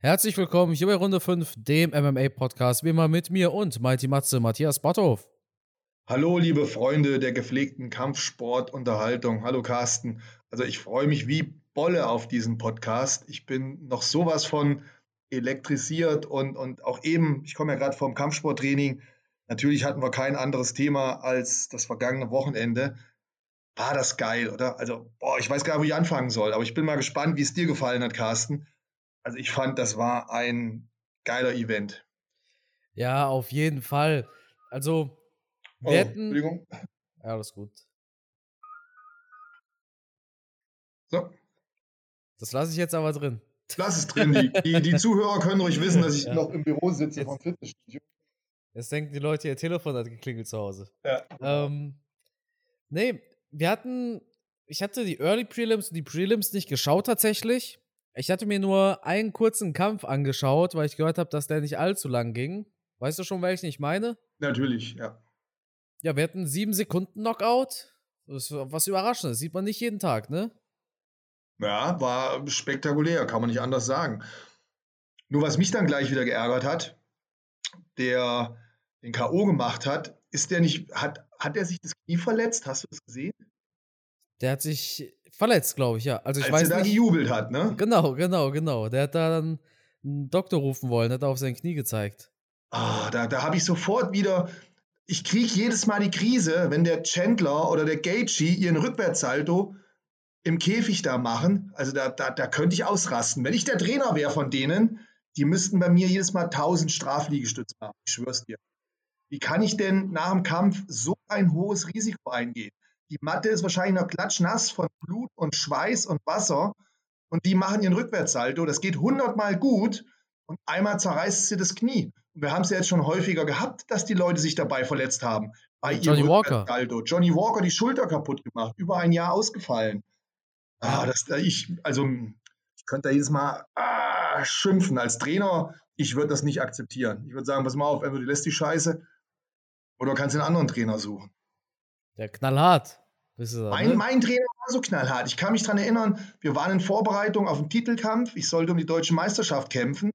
Herzlich willkommen hier bei Runde 5, dem MMA-Podcast, wie immer mit mir und Mighty Matze, Matthias Botthoff. Hallo, liebe Freunde der gepflegten Kampfsportunterhaltung. Hallo, Carsten. Also, ich freue mich wie Bolle auf diesen Podcast. Ich bin noch sowas von elektrisiert und, und auch eben, ich komme ja gerade vom Kampfsporttraining. Natürlich hatten wir kein anderes Thema als das vergangene Wochenende. War das geil, oder? Also, boah, ich weiß gar nicht, wo ich anfangen soll, aber ich bin mal gespannt, wie es dir gefallen hat, Carsten. Also ich fand, das war ein geiler Event. Ja, auf jeden Fall. Also, wir Oh, hätten. Entschuldigung. Ja, alles gut. So, Das lasse ich jetzt aber drin. lass es drin. Die, die, die Zuhörer können ruhig wissen, dass ich Ja. noch im Büro sitze Jetzt- vom Fitnessstudio. Jetzt denken die Leute, ihr Telefon hat geklingelt zu Hause. Ja. Ähm, nee, wir hatten. Ich hatte die Early Prelims und die Prelims nicht geschaut tatsächlich. Ich hatte mir nur einen kurzen Kampf angeschaut, weil ich gehört habe, dass der nicht allzu lang ging. Weißt du schon, welchen ich meine? Natürlich, ja. Ja, wir hatten sieben Sekunden Knockout. Das ist was Überraschendes. Sieht man nicht jeden Tag, ne? Ja, war spektakulär, kann man nicht anders sagen. Nur was mich dann gleich wieder geärgert hat, der den K.O. gemacht hat, ist der nicht, hat, hat er sich das Knie verletzt? Hast du das gesehen? Der hat sich verletzt, glaube ich, ja. Also ich Als weiß er da nicht. gejubelt hat, ne? Genau, genau, genau. Der hat da dann einen Doktor rufen wollen, hat auf sein Knie gezeigt. Ah, da, da habe ich sofort wieder, ich kriege jedes Mal die Krise, wenn der Chandler oder der Gaethje ihren Rückwärtssalto im Käfig da machen. Also da, da, da könnte ich ausrasten. Wenn ich der Trainer wäre von denen, die müssten bei mir jedes Mal 1000 Strafliegestütze machen. Ich schwör's dir. Wie kann ich denn nach dem Kampf so ein hohes Risiko eingehen? Die Matte ist wahrscheinlich noch klatschnass von Blut und Schweiß und Wasser und die machen ihren Rückwärtssalto. Das geht hundertmal gut und einmal zerreißt sie das Knie. Und wir haben es ja jetzt schon häufiger gehabt, dass die Leute sich dabei verletzt haben. Bei Johnny ihrem Walker. Rückwärtssalto. Johnny Walker die Schulter kaputt gemacht, über ein Jahr ausgefallen. Ah, das, ich, also, ich könnte da jedes Mal ah, schimpfen als Trainer. Ich würde das nicht akzeptieren. Ich würde sagen, pass mal auf, entweder du lässt die Scheiße oder du kannst einen anderen Trainer suchen. Der knallhart. Wisst ihr das, Mein, ne? mein Trainer war so knallhart. Ich kann mich daran erinnern, wir waren in Vorbereitung auf einen Titelkampf. Ich sollte um die deutsche Meisterschaft kämpfen.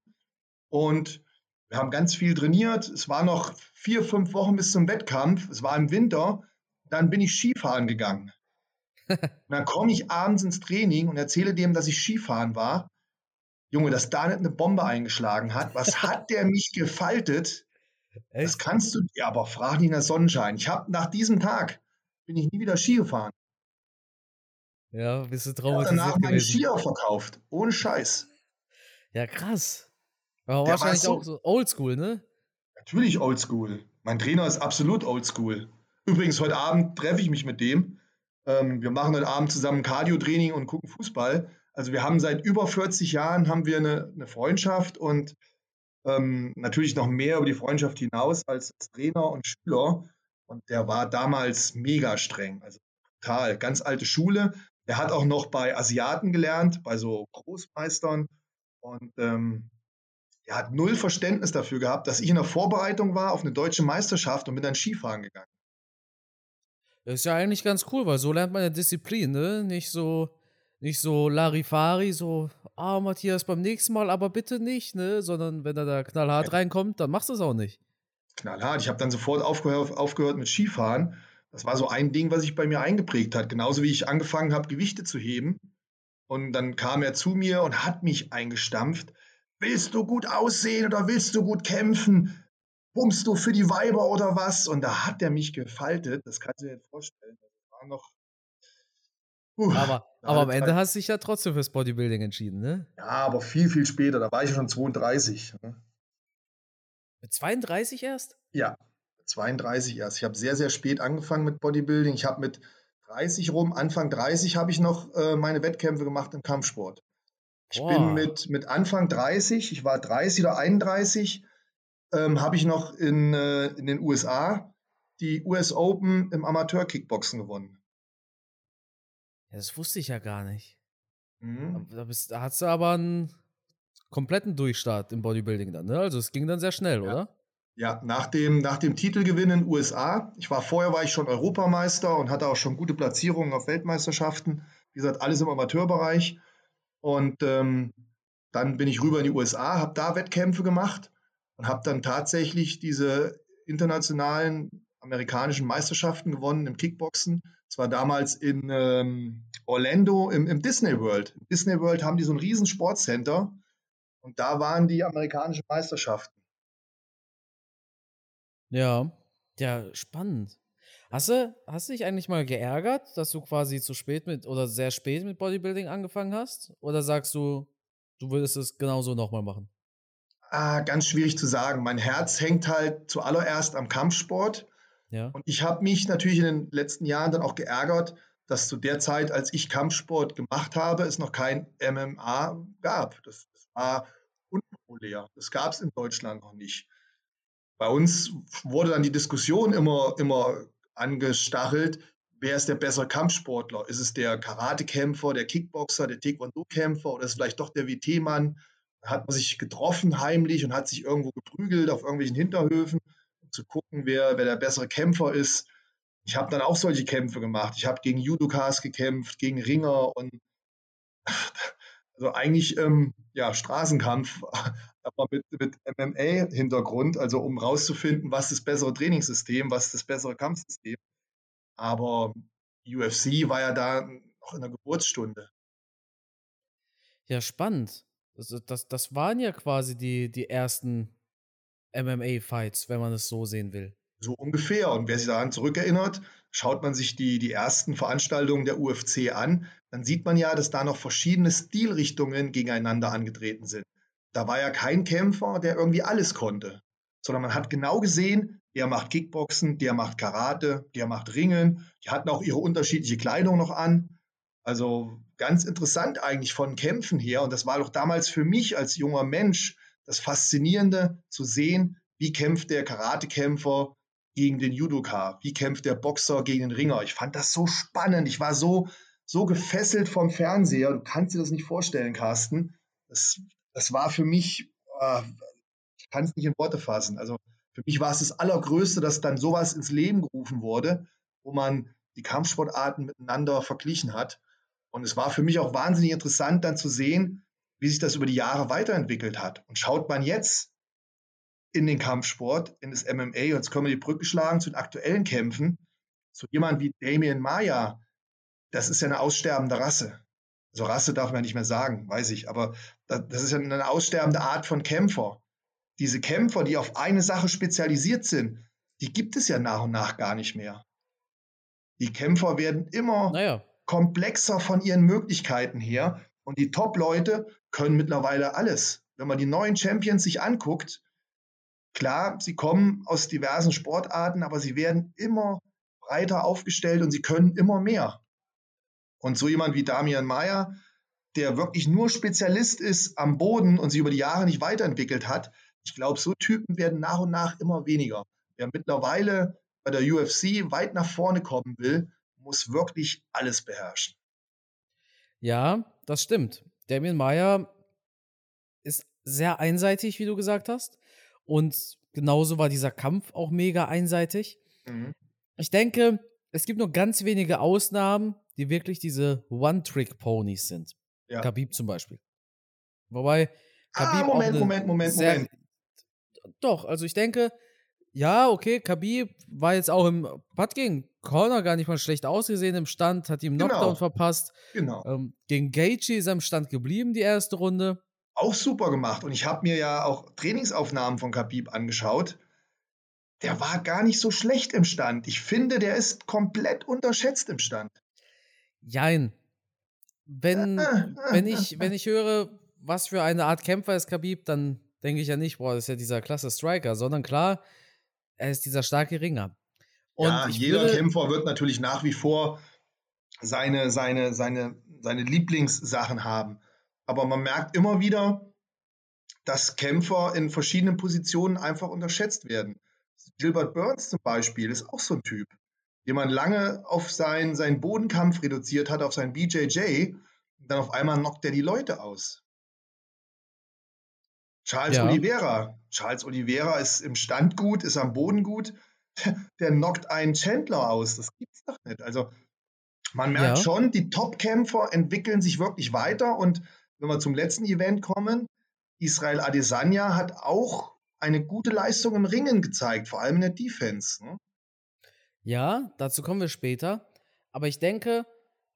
Und wir haben ganz viel trainiert. Es waren noch vier, fünf Wochen bis zum Wettkampf. Es war im Winter. Dann bin ich Skifahren gegangen. Und dann komme ich abends ins Training und erzähle dem, dass ich Skifahren war. Junge, dass da nicht eine Bombe eingeschlagen hat. Was hat der mich gefaltet? Das Echt? kannst du, ja, aber frag nicht nach Sonnenschein. Ich habe nach diesem Tag bin ich nie wieder Ski gefahren. Ja, bist du habe traumatisiert danach meine gewesen. Skier verkauft. Ohne Scheiß. Ja, krass. Aber Der wahrscheinlich so- auch so oldschool, ne? Natürlich oldschool. Mein Trainer ist absolut oldschool. Übrigens, heute Abend treffe ich mich mit dem. Ähm, wir machen heute Abend zusammen Cardio-Training und gucken Fußball. Also wir haben seit über 40 Jahren haben wir eine, eine Freundschaft und ähm, natürlich noch mehr über die Freundschaft hinaus als Trainer und Schüler. Und der war damals mega streng, also total, ganz alte Schule. Er hat auch noch bei Asiaten gelernt, bei so Großmeistern. Und ähm, er hat null Verständnis dafür gehabt, dass ich in der Vorbereitung war auf eine deutsche Meisterschaft und bin dann Skifahren gegangen. Das ist ja eigentlich ganz cool, weil so lernt man ja Disziplin, ne? Nicht so, nicht so Larifari, so, ah, Matthias, beim nächsten Mal aber bitte nicht, ne? Sondern wenn er da knallhart reinkommt, dann machst du es auch nicht. Knallhart. Ich habe dann sofort aufgehört, aufgehört mit Skifahren. Das war so ein Ding, was sich bei mir eingeprägt hat. Genauso wie ich angefangen habe, Gewichte zu heben. Und dann kam er zu mir und hat mich eingestampft. Willst du gut aussehen oder willst du gut kämpfen? Pumpst du für die Weiber oder was? Und da hat er mich gefaltet. Das kannst du dir nicht vorstellen. Das war noch. Puh, Aber, aber am Ende hast du dich ja trotzdem fürs Bodybuilding entschieden, ne? Ja, aber viel, viel später. Da war ich schon 32. ne? Mit 32 erst? Ja, 32 erst. Ich habe sehr, sehr spät angefangen mit Bodybuilding. Ich habe mit 30 rum, Anfang 30 habe ich noch äh, meine Wettkämpfe gemacht im Kampfsport. Ich Boah. bin mit, mit Anfang 30, ich war 30 oder 31, ähm, habe ich noch in, äh, in den USA die US Open im Amateur-Kickboxen gewonnen. Ja, das wusste ich ja gar nicht. Mhm. Da, bist, da hast du aber einen kompletten Durchstart im Bodybuilding dann, ne? Also es ging dann sehr schnell, Ja. oder? Ja, nach dem, nach dem Titelgewinn in den USA, ich war vorher war ich schon Europameister und hatte auch schon gute Platzierungen auf Weltmeisterschaften. Wie gesagt, alles im Amateurbereich. Und ähm, Dann bin ich rüber in die USA, habe da Wettkämpfe gemacht und habe dann tatsächlich diese internationalen amerikanischen Meisterschaften gewonnen im Kickboxen. Das war damals in ähm, Orlando im, im, Disney World. Im Disney World haben die so ein riesen Sportcenter und da waren die amerikanischen Meisterschaften. Ja, ja, spannend. Hast du, hast du dich eigentlich mal geärgert, dass du quasi zu spät mit oder sehr spät mit Bodybuilding angefangen hast? Oder sagst du, du würdest es genauso nochmal machen? Ah, ganz schwierig zu sagen. Mein Herz hängt halt zuallererst am Kampfsport. Ja. Und ich habe mich natürlich in den letzten Jahren dann auch geärgert, dass zu der Zeit, als ich Kampfsport gemacht habe, es noch kein MMA gab. Das, war unpopulär. Das gab es in Deutschland noch nicht. Bei uns wurde dann die Diskussion immer, immer angestachelt, wer ist der bessere Kampfsportler? Ist es der Karatekämpfer, der Kickboxer, der Taekwondo-Kämpfer oder ist es vielleicht doch der WT-Mann? Hat man sich getroffen heimlich und hat sich irgendwo geprügelt auf irgendwelchen Hinterhöfen, um zu gucken, wer, wer der bessere Kämpfer ist. Ich habe dann auch solche Kämpfe gemacht. Ich habe gegen Judokas gekämpft, gegen Ringer und also eigentlich ähm, ja, Straßenkampf, aber mit, mit MMA-Hintergrund, also um rauszufinden, was das bessere Trainingssystem, was das bessere Kampfsystem. Aber UFC war ja da noch in der Geburtsstunde. Ja, spannend. Das, das, das waren ja quasi die, die ersten MMA-Fights, wenn man es so sehen will. So ungefähr. Und wer sich daran zurückerinnert, schaut man sich die, die ersten Veranstaltungen der UFC an, dann sieht man ja, dass da noch verschiedene Stilrichtungen gegeneinander angetreten sind. Da war ja kein Kämpfer, der irgendwie alles konnte, sondern man hat genau gesehen, der macht Kickboxen, der macht Karate, der macht Ringen. Die hatten auch ihre unterschiedliche Kleidung noch an. Also ganz interessant eigentlich von Kämpfen her. Und das war doch damals für mich als junger Mensch das Faszinierende zu sehen, wie kämpft der Karatekämpfer gegen den Judoka, wie kämpft der Boxer gegen den Ringer. Ich fand das so spannend. Ich war so, so gefesselt vom Fernseher. Du kannst dir das nicht vorstellen, Carsten. Das, das war für mich, äh, ich kann es nicht in Worte fassen. Also für mich war es das Allergrößte, dass dann sowas ins Leben gerufen wurde, wo man die Kampfsportarten miteinander verglichen hat. Und es war für mich auch wahnsinnig interessant, dann zu sehen, wie sich das über die Jahre weiterentwickelt hat. Und schaut man jetzt in den Kampfsport, in das MMA, und jetzt können wir die Brücke schlagen zu den aktuellen Kämpfen, zu jemand wie Damien Maya, das ist ja eine aussterbende Rasse. Also Rasse darf man nicht mehr sagen, weiß ich, aber das ist ja eine aussterbende Art von Kämpfer. Diese Kämpfer, die auf eine Sache spezialisiert sind, die gibt es ja nach und nach gar nicht mehr. Die Kämpfer werden immer naja. komplexer von ihren Möglichkeiten her und die Top-Leute können mittlerweile alles. Wenn man die neuen Champions sich anguckt, klar, sie kommen aus diversen Sportarten, aber sie werden immer breiter aufgestellt und sie können immer mehr. Und so jemand wie Damian Mayer, der wirklich nur Spezialist ist am Boden und sich über die Jahre nicht weiterentwickelt hat, ich glaube, so Typen werden nach und nach immer weniger. Wer mittlerweile bei der UFC weit nach vorne kommen will, muss wirklich alles beherrschen. Ja, das stimmt. Damien Mayer ist sehr einseitig, wie du gesagt hast. Und genauso war dieser Kampf auch mega einseitig. Mhm. Ich denke, es gibt nur ganz wenige Ausnahmen, die wirklich diese One-Trick-Ponys sind. Ja. Khabib zum Beispiel. Wobei ah, Khabib ah, Moment, Moment, Moment, Moment. Doch, also ich denke, ja, okay, Khabib war jetzt auch im Putt gegen Corner gar nicht mal schlecht ausgesehen im Stand, hat ihm Knockdown genau. verpasst. Genau. Ähm, gegen Gaethje ist er im Stand geblieben, die erste Runde. Auch super gemacht. Und ich habe mir ja auch Trainingsaufnahmen von Khabib angeschaut der war gar nicht so schlecht im Stand. Ich finde, der ist komplett unterschätzt im Stand. Jein. Wenn, wenn, ich, wenn ich höre, was für eine Art Kämpfer ist Khabib, dann denke ich ja nicht, boah, das ist ja dieser klasse Striker, sondern klar, er ist dieser starke Ringer. Und ja, jeder würde, Kämpfer wird natürlich nach wie vor seine, seine, seine, seine Lieblingssachen haben. Aber man merkt immer wieder, dass Kämpfer in verschiedenen Positionen einfach unterschätzt werden. Gilbert Burns zum Beispiel ist auch so ein Typ, den man lange auf seinen, seinen Bodenkampf reduziert hat, auf seinen BJJ, und dann auf einmal knockt er die Leute aus. Charles ja. Oliveira. Charles Oliveira ist im Stand gut, ist am Boden gut. Der knockt einen Chandler aus. Das gibt's doch nicht. Also man merkt ja. schon, die Top-Kämpfer entwickeln sich wirklich weiter und wenn wir zum letzten Event kommen, Israel Adesanya hat auch eine gute Leistung im Ringen gezeigt, vor allem in der Defense. Ne? Ja, dazu kommen wir später. Aber ich denke,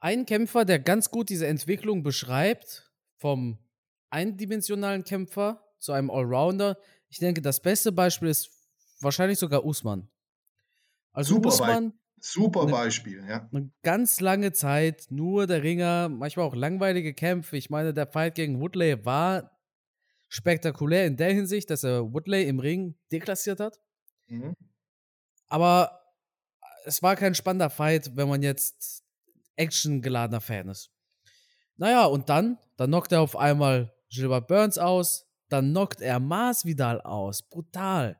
ein Kämpfer, der ganz gut diese Entwicklung beschreibt, vom eindimensionalen Kämpfer zu einem Allrounder, ich denke, das beste Beispiel ist wahrscheinlich sogar Usman. Also Super Usman. Super eine, Beispiel, ja. Eine ganz lange Zeit, nur der Ringer, manchmal auch langweilige Kämpfe. Ich meine, der Fight gegen Woodley war spektakulär in der Hinsicht, dass er Woodley im Ring deklassiert hat. Mhm. Aber es war kein spannender Fight, wenn man jetzt actiongeladener Fan ist. Naja, und dann, dann knockt er auf einmal Gilbert Burns aus, dann knockt er Masvidal aus. Brutal.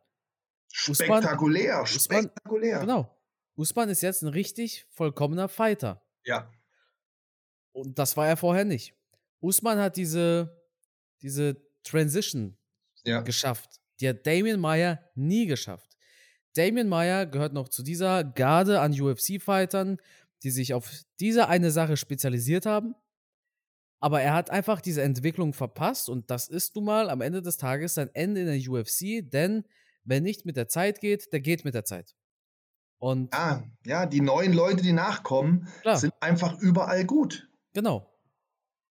Spektakulär, Usman, spektakulär. genau. Usman ist jetzt ein richtig vollkommener Fighter. Ja. Und das war er vorher nicht. Usman hat diese, diese Transition ja. geschafft. Die hat Damien Meyer nie geschafft. Damien Meyer gehört noch zu dieser Garde an UFC-Fightern, die sich auf diese eine Sache spezialisiert haben. Aber er hat einfach diese Entwicklung verpasst und das ist nun mal am Ende des Tages sein Ende in der UFC, denn wer nicht mit der Zeit geht, der geht mit der Zeit. Und ja, ja, die neuen Leute, die nachkommen, klar. sind einfach überall gut. Genau.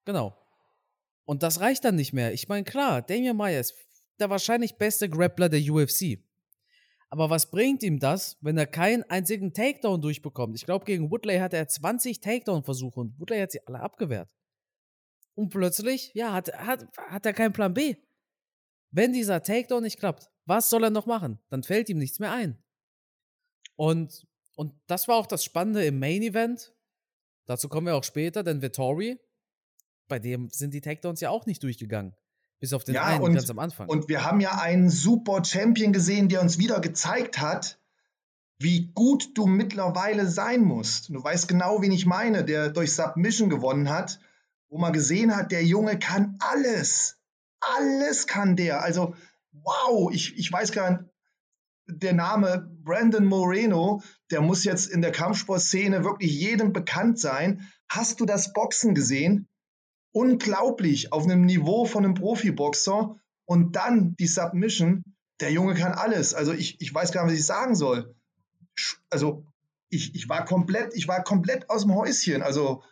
Genau. Und das reicht dann nicht mehr. Ich meine, klar, Damian Maia ist der wahrscheinlich beste Grappler der UFC. Aber was bringt ihm das, wenn er keinen einzigen Takedown durchbekommt? Ich glaube, gegen Woodley hatte er 20 Takedown-Versuche und Woodley hat sie alle abgewehrt. Und plötzlich, ja, hat, hat, hat er keinen Plan B. Wenn dieser Takedown nicht klappt, was soll er noch machen? Dann fällt ihm nichts mehr ein. Und, und das war auch das Spannende im Main Event. Dazu kommen wir auch später, denn Vittori, bei dem sind die Takedowns ja auch nicht durchgegangen. Bis auf den ja, einen und, ganz am Anfang. Und wir haben ja einen super Champion gesehen, der uns wieder gezeigt hat, wie gut du mittlerweile sein musst. Du weißt genau, wen ich meine, der durch Submission gewonnen hat, wo man gesehen hat, der Junge kann alles. Alles kann der. Also, wow, ich, ich weiß gar nicht, der Name Brandon Moreno, der muss jetzt in der Kampfsportszene wirklich jedem bekannt sein. Hast du das Boxen gesehen? unglaublich auf einem Niveau von einem Profiboxer und dann die Submission. Der Junge kann alles. Also ich, ich weiß gar nicht, was ich sagen soll. Also ich, ich war komplett, ich war komplett aus dem Häuschen. Also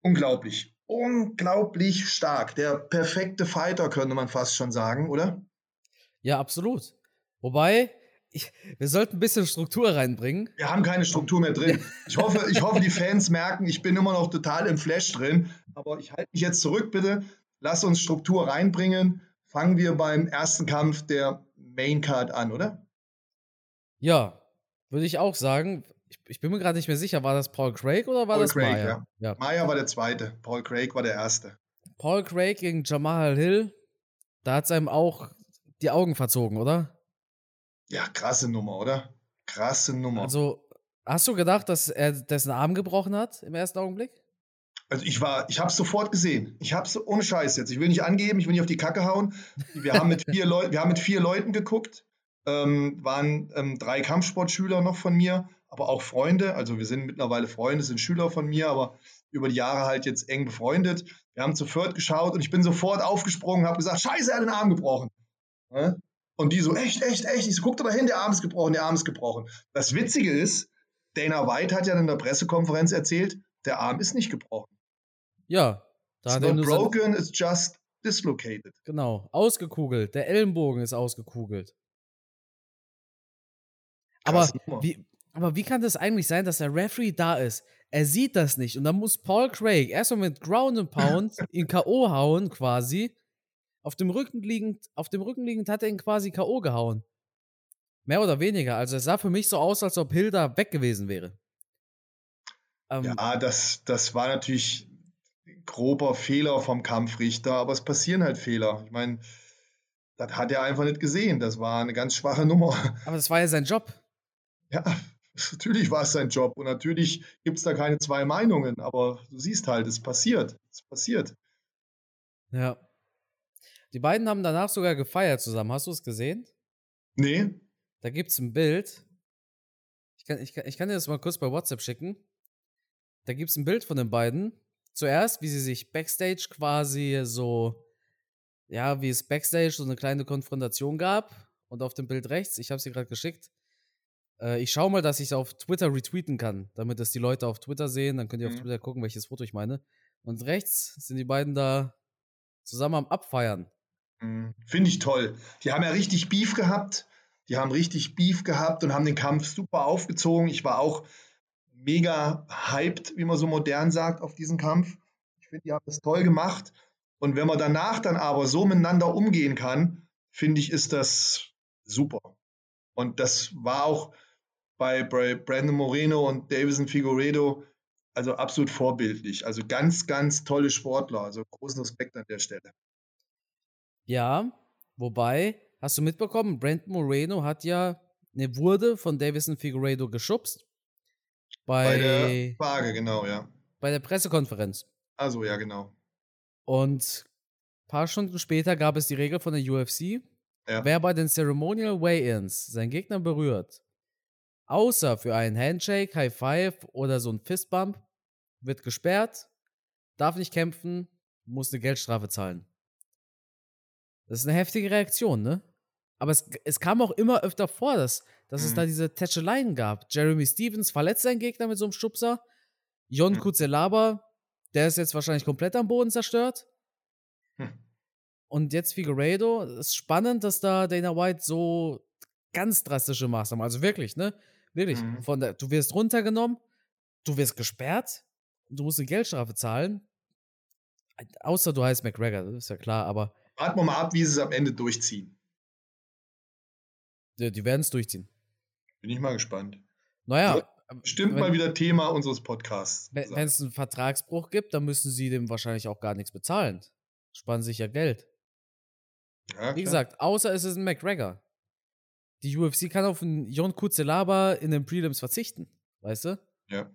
unglaublich. Unglaublich stark. Der perfekte Fighter, könnte man fast schon sagen, oder? Ja, absolut. Wobei, ich, wir sollten ein bisschen Struktur reinbringen. Wir haben keine Struktur mehr drin. Ich hoffe, ich hoffe, die Fans merken, ich bin immer noch total im Flash drin. Aber ich halte mich jetzt zurück, bitte. Lass uns Struktur reinbringen. Fangen wir beim ersten Kampf der Main Card an, oder? Ja, würde ich auch sagen. Ich, ich bin mir gerade nicht mehr sicher, war das Paul Craig oder war Paul das Craig, Maya? Ja. ja. Maya war der zweite, Paul Craig war der erste. Paul Craig gegen Jamal Hill, da hat es einem auch die Augen verzogen, oder? Ja, krasse Nummer, oder? Krasse Nummer. Also, hast du gedacht, dass er dessen Arm gebrochen hat im ersten Augenblick? Also ich war, ich habe es sofort gesehen. Ich habe es ohne Scheiß jetzt. Ich will nicht angeben, ich will nicht auf die Kacke hauen. Wir haben mit vier Leuten, wir haben mit vier Leuten geguckt. Ähm, waren ähm, drei Kampfsportschüler noch von mir, aber auch Freunde. Also wir sind mittlerweile Freunde, sind Schüler von mir, aber über die Jahre halt jetzt eng befreundet. Wir haben zu viert geschaut und ich bin sofort aufgesprungen, habe gesagt, Scheiße, er hat den Arm gebrochen. Ja? Und die so, echt, echt, echt. Ich so, guck da hin, der Arm ist gebrochen, der Arm ist gebrochen. Das Witzige ist, Dana White hat ja in der Pressekonferenz erzählt, der Arm ist nicht gebrochen. Ja. Da it's not broken, it's just dislocated. Genau, ausgekugelt. Der Ellenbogen ist ausgekugelt. Aber wie, aber wie kann das eigentlich sein, dass der Referee da ist? Er sieht das nicht und dann muss Paul Craig erstmal mit Ground and Pound ihn K.O. hauen, quasi. Auf dem Rücken liegend, auf dem Rücken liegend hat er ihn quasi K.O. gehauen. Mehr oder weniger. Also es sah für mich so aus, als ob Hilda weg gewesen wäre. Ähm, ja, das, das war natürlich grober Fehler vom Kampfrichter, aber es passieren halt Fehler. Ich meine, das hat er einfach nicht gesehen. Das war eine ganz schwache Nummer. Aber das war ja sein Job. Ja, natürlich war es sein Job und natürlich gibt es da keine zwei Meinungen, aber du siehst halt, es passiert. Es passiert. Ja. Die beiden haben danach sogar gefeiert zusammen. Hast du es gesehen? Nee. Da gibt es ein Bild. Ich kann, ich, kann, ich kann dir das mal kurz bei WhatsApp schicken. Da gibt es ein Bild von den beiden zuerst, wie sie sich backstage quasi so, ja, wie es backstage so eine kleine Konfrontation gab. Und auf dem Bild rechts, ich habe sie gerade geschickt. Äh, ich schaue mal, dass ich es auf Twitter retweeten kann, damit es die Leute auf Twitter sehen. Dann könnt ihr mhm. auf Twitter gucken, welches Foto ich meine. Und rechts sind die beiden da zusammen am Abfeiern. Mhm. Finde ich toll. Die haben ja richtig Beef gehabt. Die haben richtig Beef gehabt und haben den Kampf super aufgezogen. Ich war auch mega hyped, wie man so modern sagt, auf diesen Kampf. Ich finde, die haben das toll gemacht. Und wenn man danach dann aber so miteinander umgehen kann, finde ich, ist das super. Und das war auch bei Brandon Moreno und Davison Figueredo also absolut vorbildlich. Also ganz, ganz tolle Sportler. Also großen Respekt an der Stelle. Ja, wobei, hast du mitbekommen, Brandon Moreno hat ja, ne, wurde von Davison Figueredo geschubst. Bei, bei der Frage, genau, ja. Bei der Pressekonferenz. Also, ja, genau. Und ein paar Stunden später gab es die Regel von der UFC, ja. wer bei den Ceremonial Weigh-Ins seinen Gegner berührt, außer für einen Handshake, High Five oder so ein Fistbump, wird gesperrt, darf nicht kämpfen, muss eine Geldstrafe zahlen. Das ist eine heftige Reaktion, ne? Aber es, es kam auch immer öfter vor, dass, dass mhm. es da diese Tätscheleien gab. Jeremy Stevens verletzt seinen Gegner mit so einem Stupser. Jon mhm. Kuzelaba, der ist jetzt wahrscheinlich komplett am Boden zerstört. Mhm. Und jetzt Figueiredo. Es ist spannend, dass da Dana White so ganz drastische Maßnahmen, also wirklich, ne? Wirklich. Mhm. Von der, du wirst runtergenommen, du wirst gesperrt, du musst eine Geldstrafe zahlen. Außer du heißt McGregor, das ist ja klar, aber. Warten wir mal ab, wie sie es am Ende durchziehen. Die, die werden es durchziehen. Bin ich mal gespannt. Naja. Stimmt mal wieder Thema unseres Podcasts. Wenn es einen Vertragsbruch gibt, dann müssen sie dem wahrscheinlich auch gar nichts bezahlen. Sparen sich ja Geld. Ja, Wie gesagt, außer es ist ein McGregor. Die UFC kann auf einen Jon Kuzelaba in den Prelims verzichten, weißt du? Ja.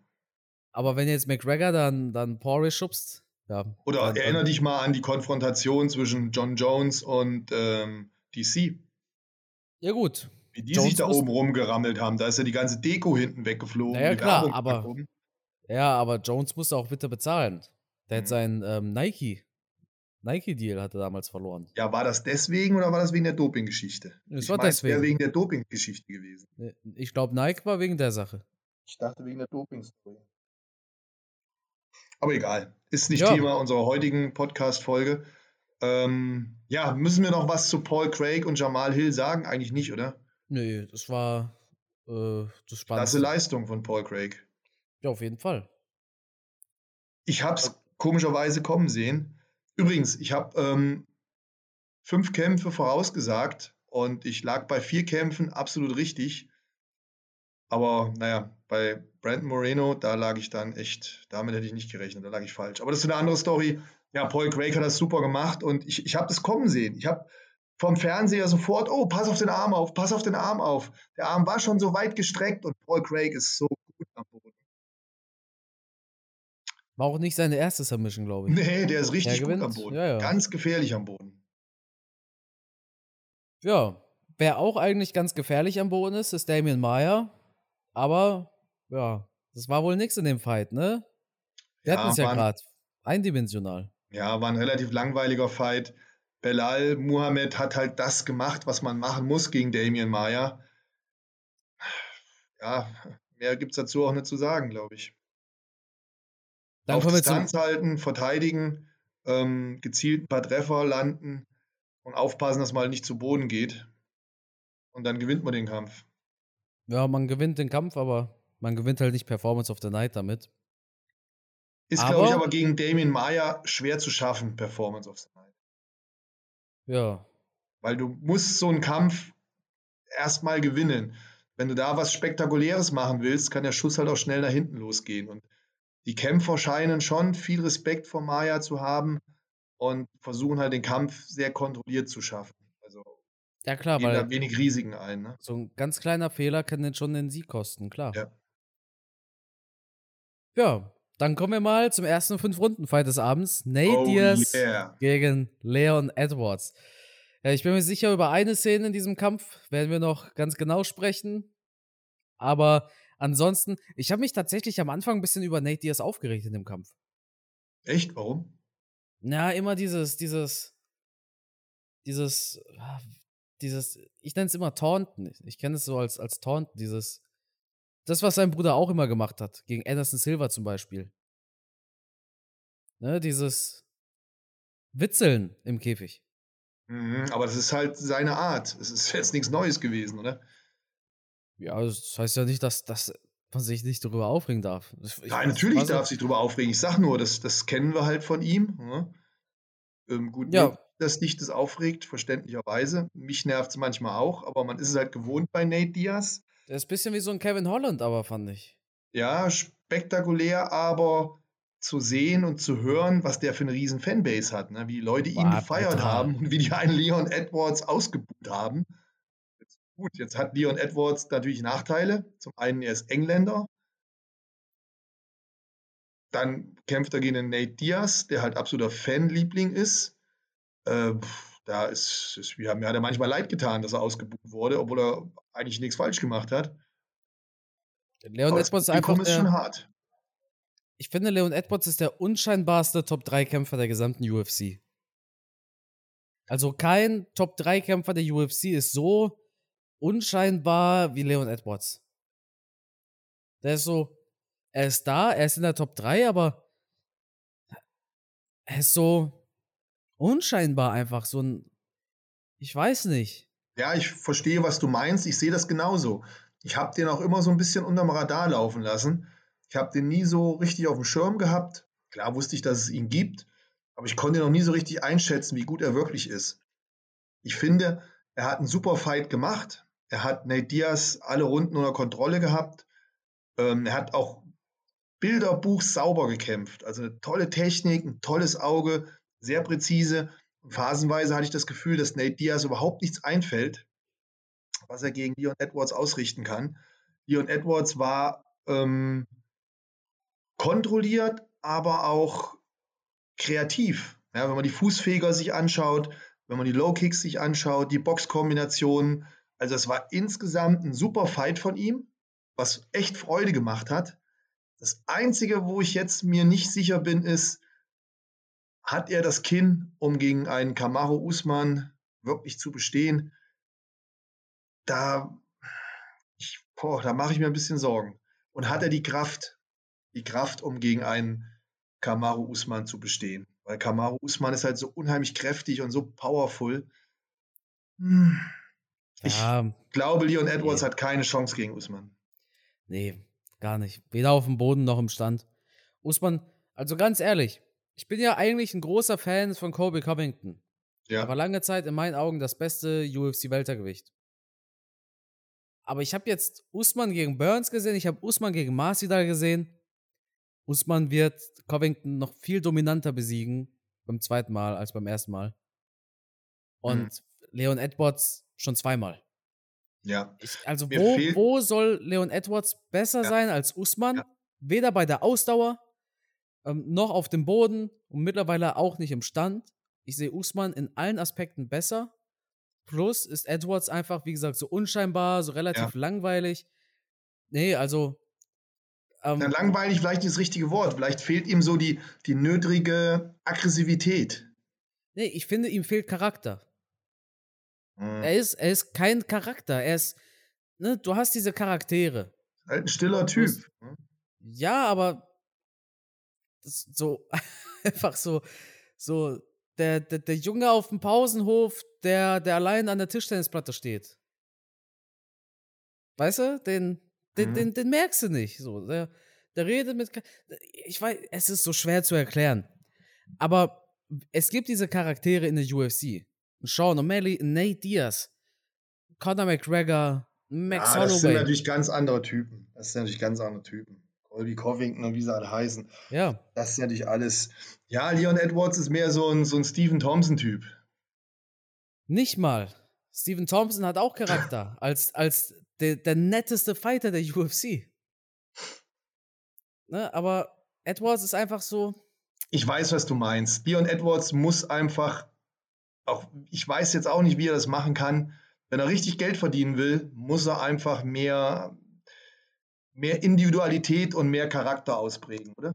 Aber wenn jetzt McGregor dann, dann Porrish schubst, ja. Oder dann, erinnere dich mal an die Konfrontation zwischen John Jones und ähm, DC. Ja, gut. Wie die Jones sich da oben rumgerammelt haben. Da ist ja die ganze Deko hinten weggeflogen. Ja, klar, aber. Ja, aber Jones musste auch bitte bezahlen. Der mhm. hat seinen ähm, Nike. Nike-Deal hatte damals verloren. Ja, war das deswegen oder war das wegen der Doping-Geschichte? Es war deswegen. wäre wegen der Doping-Geschichte gewesen. Ich glaube, Nike war wegen der Sache. Ich dachte wegen der Doping-Story. Aber egal. Ist nicht ja. Thema unserer heutigen Podcast-Folge. Ähm, ja, müssen wir noch was zu Paul Craig und Jamal Hill sagen? Eigentlich nicht, oder? Nee, das war äh, das Spannendste. Klasse Leistung von Paul Craig. Ja, auf jeden Fall. Ich habe es komischerweise kommen sehen. Übrigens, ich habe ähm, fünf Kämpfe vorausgesagt und ich lag bei vier Kämpfen absolut richtig. Aber naja, bei Brandon Moreno, da lag ich dann echt, damit hätte ich nicht gerechnet, da lag ich falsch. Aber das ist eine andere Story. Ja, Paul Craig hat das super gemacht und ich, ich habe das kommen sehen. Ich habe vom Fernseher sofort, oh, pass auf den Arm auf, pass auf den Arm auf. Der Arm war schon so weit gestreckt und Paul Craig ist so gut am Boden. War auch nicht seine erste Submission, glaube ich. Nee, der ist richtig gut am Boden. Ja, ja. Ganz gefährlich am Boden. Ja, wer auch eigentlich ganz gefährlich am Boden ist, ist Damien Meyer. Aber, ja, das war wohl nichts in dem Fight, ne? Wir ja, hatten es ja gerade. Eindimensional. Ja, war ein relativ langweiliger Fight. Belal Muhammad hat halt das gemacht, was man machen muss gegen Damien Maya. Ja, mehr gibt es dazu auch nicht zu sagen, glaube ich. Dann Auf Distanz halten, verteidigen, ähm, gezielt ein paar Treffer landen und aufpassen, dass man halt nicht zu Boden geht. Und dann gewinnt man den Kampf. Ja, man gewinnt den Kampf, aber man gewinnt halt nicht Performance of the Night damit. Ist, glaube ich, aber gegen Damien Maya schwer zu schaffen, Performance of the Night. Ja. Weil du musst so einen Kampf erstmal gewinnen. Wenn du da was Spektakuläres machen willst, kann der Schuss halt auch schnell nach hinten losgehen. Und die Kämpfer scheinen schon viel Respekt vor Maya zu haben und versuchen halt den Kampf sehr kontrolliert zu schaffen. Also ja klar, weil da wenig Risiken ein. Ne? So ein ganz kleiner Fehler kann den schon den Sieg kosten, klar. Ja. Ja, dann kommen wir mal zum ersten Fünf-Runden-Fight des Abends. Nate oh, Diaz yeah. gegen Leon Edwards. Ja, ich bin mir sicher, über eine Szene in diesem Kampf werden wir noch ganz genau sprechen. Aber ansonsten, ich habe mich tatsächlich am Anfang ein bisschen über Nate Diaz aufgeregt in dem Kampf. Echt? Warum? Na, immer dieses, dieses, dieses, ah, dieses, ich nenne es immer Taunten. Ich kenne es so als, als Taunten, dieses, das, was sein Bruder auch immer gemacht hat, gegen Anderson Silva zum Beispiel. Ne, dieses Witzeln im Käfig. Mhm, aber das ist halt seine Art. Es ist jetzt nichts Neues gewesen, oder? Ja, das heißt ja nicht, dass, dass man sich nicht darüber aufregen darf. Ich Nein, natürlich darf sich darüber aufregen. Ich sag nur, das, das kennen wir halt von ihm. Ne? Ähm, gut, ja. dass dich das aufregt, verständlicherweise. Mich nervt es manchmal auch, aber man ist es halt gewohnt bei Nate Diaz. Der ist ein bisschen wie so ein Kevin Holland, aber fand ich. Ja, spektakulär, aber zu sehen und zu hören, was der für eine riesen Fanbase hat, ne? wie die Leute ihn Boah, gefeiert brutal. haben und wie die einen Leon Edwards ausgebucht haben. Jetzt, gut, jetzt hat Leon Edwards natürlich Nachteile. Zum einen, er ist Engländer. Dann kämpft er gegen Nate Diaz, der halt absoluter Fanliebling ist. Äh, da ist, ist wir haben, ja manchmal leid getan, dass er ausgebucht wurde, obwohl er eigentlich nichts falsch gemacht hat. Leon Edwards ist einfach. Ist schon hart ich finde, Leon Edwards ist der unscheinbarste Top-3-Kämpfer der gesamten UFC. Also kein Top-3-Kämpfer der UFC ist so unscheinbar wie Leon Edwards. Der ist so, er ist da, er ist in der Top 3, aber er ist so unscheinbar einfach, so ein, ich weiß nicht. Ja, ich verstehe, was du meinst. Ich sehe das genauso. Ich habe den auch immer so ein bisschen unterm Radar laufen lassen. Ich habe den nie so richtig auf dem Schirm gehabt. Klar wusste ich, dass es ihn gibt, aber ich konnte noch nie so richtig einschätzen, wie gut er wirklich ist. Ich finde, er hat einen super Fight gemacht. Er hat Nate Diaz alle Runden unter Kontrolle gehabt. Ähm, er hat auch Bilderbuch sauber gekämpft. Also eine tolle Technik, ein tolles Auge, sehr präzise. Phasenweise hatte ich das Gefühl, dass Nate Diaz überhaupt nichts einfällt, was er gegen Leon Edwards ausrichten kann. Leon Edwards war ähm, kontrolliert, aber auch kreativ. Ja, wenn man die Fußfeger sich anschaut, wenn man die Low Kicks sich anschaut, die Boxkombinationen. Also es war insgesamt ein super Fight von ihm, was echt Freude gemacht hat. Das Einzige, wo ich jetzt mir nicht sicher bin, ist, hat er das Kinn, um gegen einen Kamaro Usman wirklich zu bestehen? Da, da mache ich mir ein bisschen Sorgen. Und hat er die Kraft? die Kraft, um gegen einen Kamaru Usman zu bestehen. Weil Kamaru Usman ist halt so unheimlich kräftig und so powerful. Hm. Ich ja, glaube, Leon Edwards nee. hat keine Chance gegen Usman. Nee, gar nicht. Weder auf dem Boden noch im Stand. Usman, also ganz ehrlich, ich bin ja eigentlich ein großer Fan von Kobe Covington. Ja. Aber lange Zeit in meinen Augen das beste UFC-Weltergewicht. Aber ich habe jetzt Usman gegen Burns gesehen, ich habe Usman gegen Masvidal gesehen. Usman wird Covington noch viel dominanter besiegen beim zweiten Mal als beim ersten Mal. Und mhm. Leon Edwards schon zweimal. Ja. Ich, also wo, wo soll Leon Edwards besser ja. sein als Usman? Ja. Weder bei der Ausdauer ähm, noch auf dem Boden und mittlerweile auch nicht im Stand. Ich sehe Usman in allen Aspekten besser. Plus ist Edwards einfach, wie gesagt, so unscheinbar, so relativ ja. langweilig. Nee, also ähm, Na, langweilig vielleicht nicht das richtige Wort. Vielleicht fehlt ihm so die, die nötige Aggressivität. Nee, ich finde, ihm fehlt Charakter. Hm. Er, ist, er ist kein Charakter. Er ist, ne, du hast diese Charaktere. Halt ein stiller Typ. Hm? ja, aber so einfach so, so der, der, der Junge auf dem Pausenhof, der, der allein an der Tischtennisplatte steht. Weißt du, den, den, mhm. den, den merkst du nicht. So, der, der redet mit. Ich weiß, es ist so schwer zu erklären. Aber es gibt diese Charaktere in der UFC. Sean O'Malley, Nate Diaz, Conor McGregor, Max Holloway. Das sind natürlich ganz andere Typen. Das sind natürlich ganz andere Typen. Colby Covington und wie sie alle heißen. Ja. Das ist natürlich alles. Ja, Leon Edwards ist mehr so ein, so ein Stephen Thompson-Typ. Nicht mal. Stephen Thompson hat auch Charakter. als, als der, der netteste Fighter der UFC. Ne, aber Edwards ist einfach so. Ich weiß, was du meinst. Leon Edwards muss einfach, auch ich weiß jetzt auch nicht, wie er das machen kann. Wenn er richtig Geld verdienen will, muss er einfach mehr, mehr Individualität und mehr Charakter ausprägen, oder?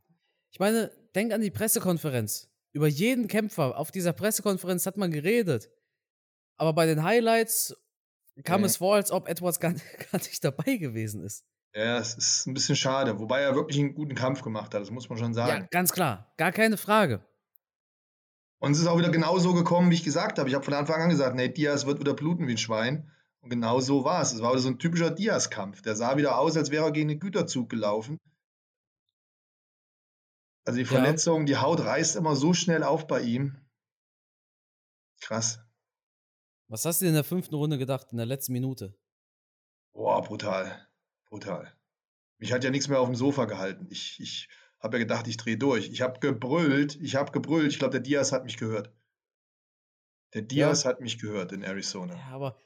Ich meine, denk an die Pressekonferenz. Über jeden Kämpfer auf dieser Pressekonferenz hat man geredet. Aber bei den Highlights kam Ja. es vor, als ob Edwards gar, gar nicht dabei gewesen ist. Ja, es ist ein bisschen schade, wobei er wirklich einen guten Kampf gemacht hat, das muss man schon Ja, sagen. ganz klar. Gar keine Frage. Und es ist auch wieder genau so gekommen, wie ich gesagt habe. Ich habe von Anfang an gesagt, Nate Diaz wird wieder bluten wie ein Schwein. Und genau so war es. Es war wieder so ein typischer Diaz-Kampf. Der sah wieder aus, als wäre er gegen den Güterzug gelaufen. Also die Ja. Verletzung, die Haut reißt immer so schnell auf bei ihm. Krass. Was hast du in der fünften Runde gedacht, in der letzten Minute? Boah, brutal. Brutal. Mich hat ja nichts mehr auf dem Sofa gehalten. Ich, ich habe ja gedacht, ich drehe durch. Ich habe gebrüllt. Ich habe gebrüllt. Ich glaube, der Diaz hat mich gehört. Der Diaz hat mich gehört in Arizona. Ja, aber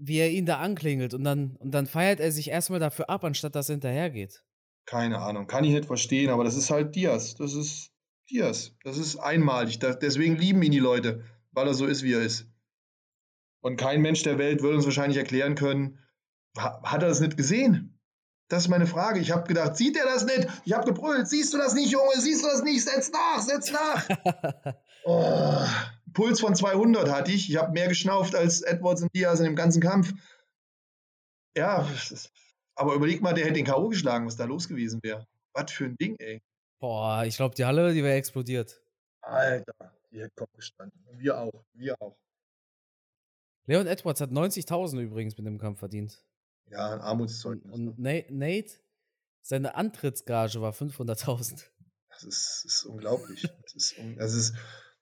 wie er ihn da anklingelt und dann, und dann feiert er sich erstmal dafür ab, anstatt dass er hinterhergeht. Keine Ahnung. Kann ich nicht verstehen, aber das ist halt Diaz. Das ist Diaz. Das ist einmalig. Da, deswegen lieben ihn die Leute, weil er so ist, wie er ist. Und kein Mensch der Welt würde uns wahrscheinlich erklären können, ha, hat er das nicht gesehen? Das ist meine Frage. Ich habe gedacht, sieht er das nicht? Ich habe gebrüllt. Siehst du das nicht, Junge? Siehst du das nicht? Setz nach, setz nach. Oh, Puls von 200 hatte ich. Ich habe mehr geschnauft als Edwards und Diaz in dem ganzen Kampf. Ja, aber überleg mal, der hätte den K.O. geschlagen, was da los gewesen wäre. Was für ein Ding, ey. Boah, ich glaube, die Halle, die wäre explodiert. Alter, die hätte Kopf gestanden. Wir auch, wir auch. Leon Edwards hat 90.000 übrigens mit dem Kampf verdient. Ja, ein Und, Armutszeugnis. und Na- Nate, seine Antrittsgage war 500.000. Das ist, ist unglaublich. Das ist, un- das ist,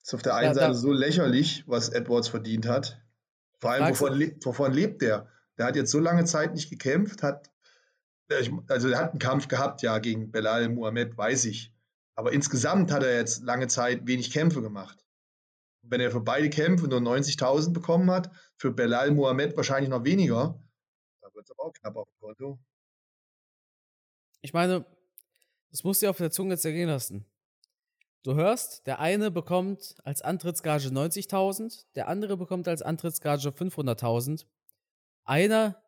ist auf der einen da- Seite so lächerlich, was Edwards verdient hat. Vor allem, wovon, le wovon lebt der? Der hat jetzt so lange Zeit nicht gekämpft, hat, ja, also er hat einen Kampf gehabt, ja, gegen Belal Muhammad, weiß ich. Aber insgesamt hat er jetzt lange Zeit wenig Kämpfe gemacht. Wenn er für beide Kämpfe nur 90.000 bekommen hat, für Belal Muhammad wahrscheinlich noch weniger, dann wird es aber auch knapp auf dem Konto. Ich meine, das musst du dir auf der Zunge zergehen lassen. Du hörst, der eine bekommt als Antrittsgage 90.000, der andere bekommt als Antrittsgage 500.000. Einer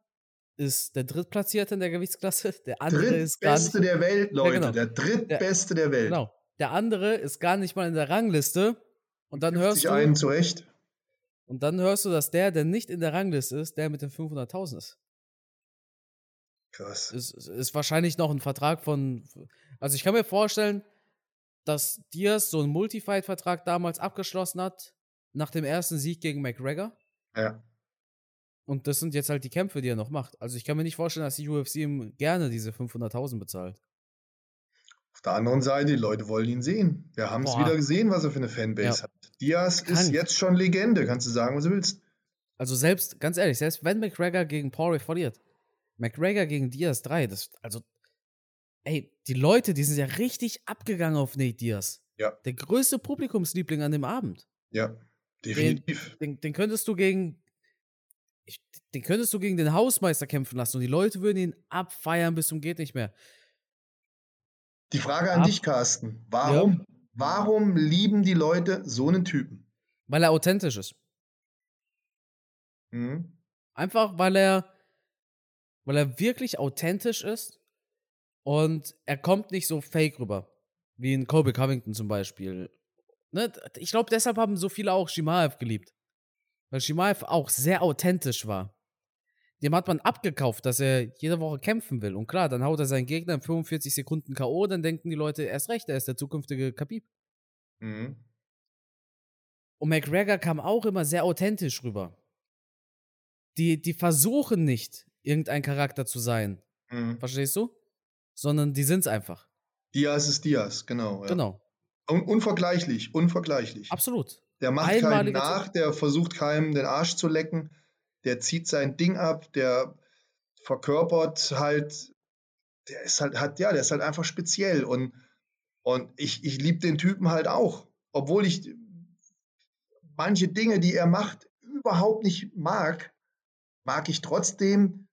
ist der Drittplatzierte in der Gewichtsklasse, der andere ist gar nicht. Drittbeste der Welt, Leute. genau. Der drittbeste der Welt. Genau. Der andere ist gar nicht mal in der Rangliste. Und dann hörst du, einen zurecht. und dann hörst du, dass der, der nicht in der Rangliste ist, der mit den 500.000 ist. Krass. ist- ist wahrscheinlich noch ein Vertrag von. Also ich kann mir vorstellen, dass Diaz so einen Multifight-Vertrag damals abgeschlossen hat, nach dem ersten Sieg gegen McGregor. Ja. Und das sind jetzt halt die Kämpfe, die er noch macht. Also ich kann mir nicht vorstellen, dass die UFC ihm gerne diese 500.000 bezahlt. Auf der anderen Seite, die Leute wollen ihn sehen. Wir haben es wieder gesehen, was er für eine Fanbase Ja. hat. Diaz ist Krank. jetzt schon Legende. Kannst du sagen, was du willst. Also selbst, ganz ehrlich, selbst wenn McGregor gegen Poirier verliert, McGregor gegen Diaz 3, das, also, ey, die Leute, die sind ja richtig abgegangen auf Nate Diaz. Ja. Der größte Publikumsliebling an dem Abend. Ja, definitiv. den, den könntest du gegen. Ich, den könntest du gegen den Hausmeister kämpfen lassen und die Leute würden ihn abfeiern bis zum geht nicht mehr. Die Frage an Ab- dich, Carsten. Warum, warum lieben die Leute so einen Typen? Weil er authentisch ist. Hm? Einfach weil er, weil er wirklich authentisch ist und er kommt nicht so fake rüber. Wie in Kobe Covington zum Beispiel. Ne? Ich glaube, deshalb haben so viele auch Shimaev geliebt. Weil Shimaev auch sehr authentisch war. Dem hat man abgekauft, dass er jede Woche kämpfen will. Und klar, dann haut er seinen Gegner in 45 Sekunden K.O., dann denken die Leute erst recht, er ist der zukünftige Khabib. Hm? Und McGregor kam auch immer sehr authentisch rüber. Die, die versuchen nicht, irgendein Charakter zu sein. Hm. Verstehst du? Sondern die sind's einfach. Diaz ist Diaz, genau. Ja. Genau. Un unvergleichlich, unvergleichlich. Absolut. Der macht keinen Einmaliger nach, der versucht keinem den Arsch zu lecken, der zieht sein Ding ab, der verkörpert halt, der ist halt, hat, ja, der ist halt einfach speziell und, und ich, ich liebe den Typen halt auch, obwohl ich manche Dinge, die er macht, überhaupt nicht mag, mag ich trotzdem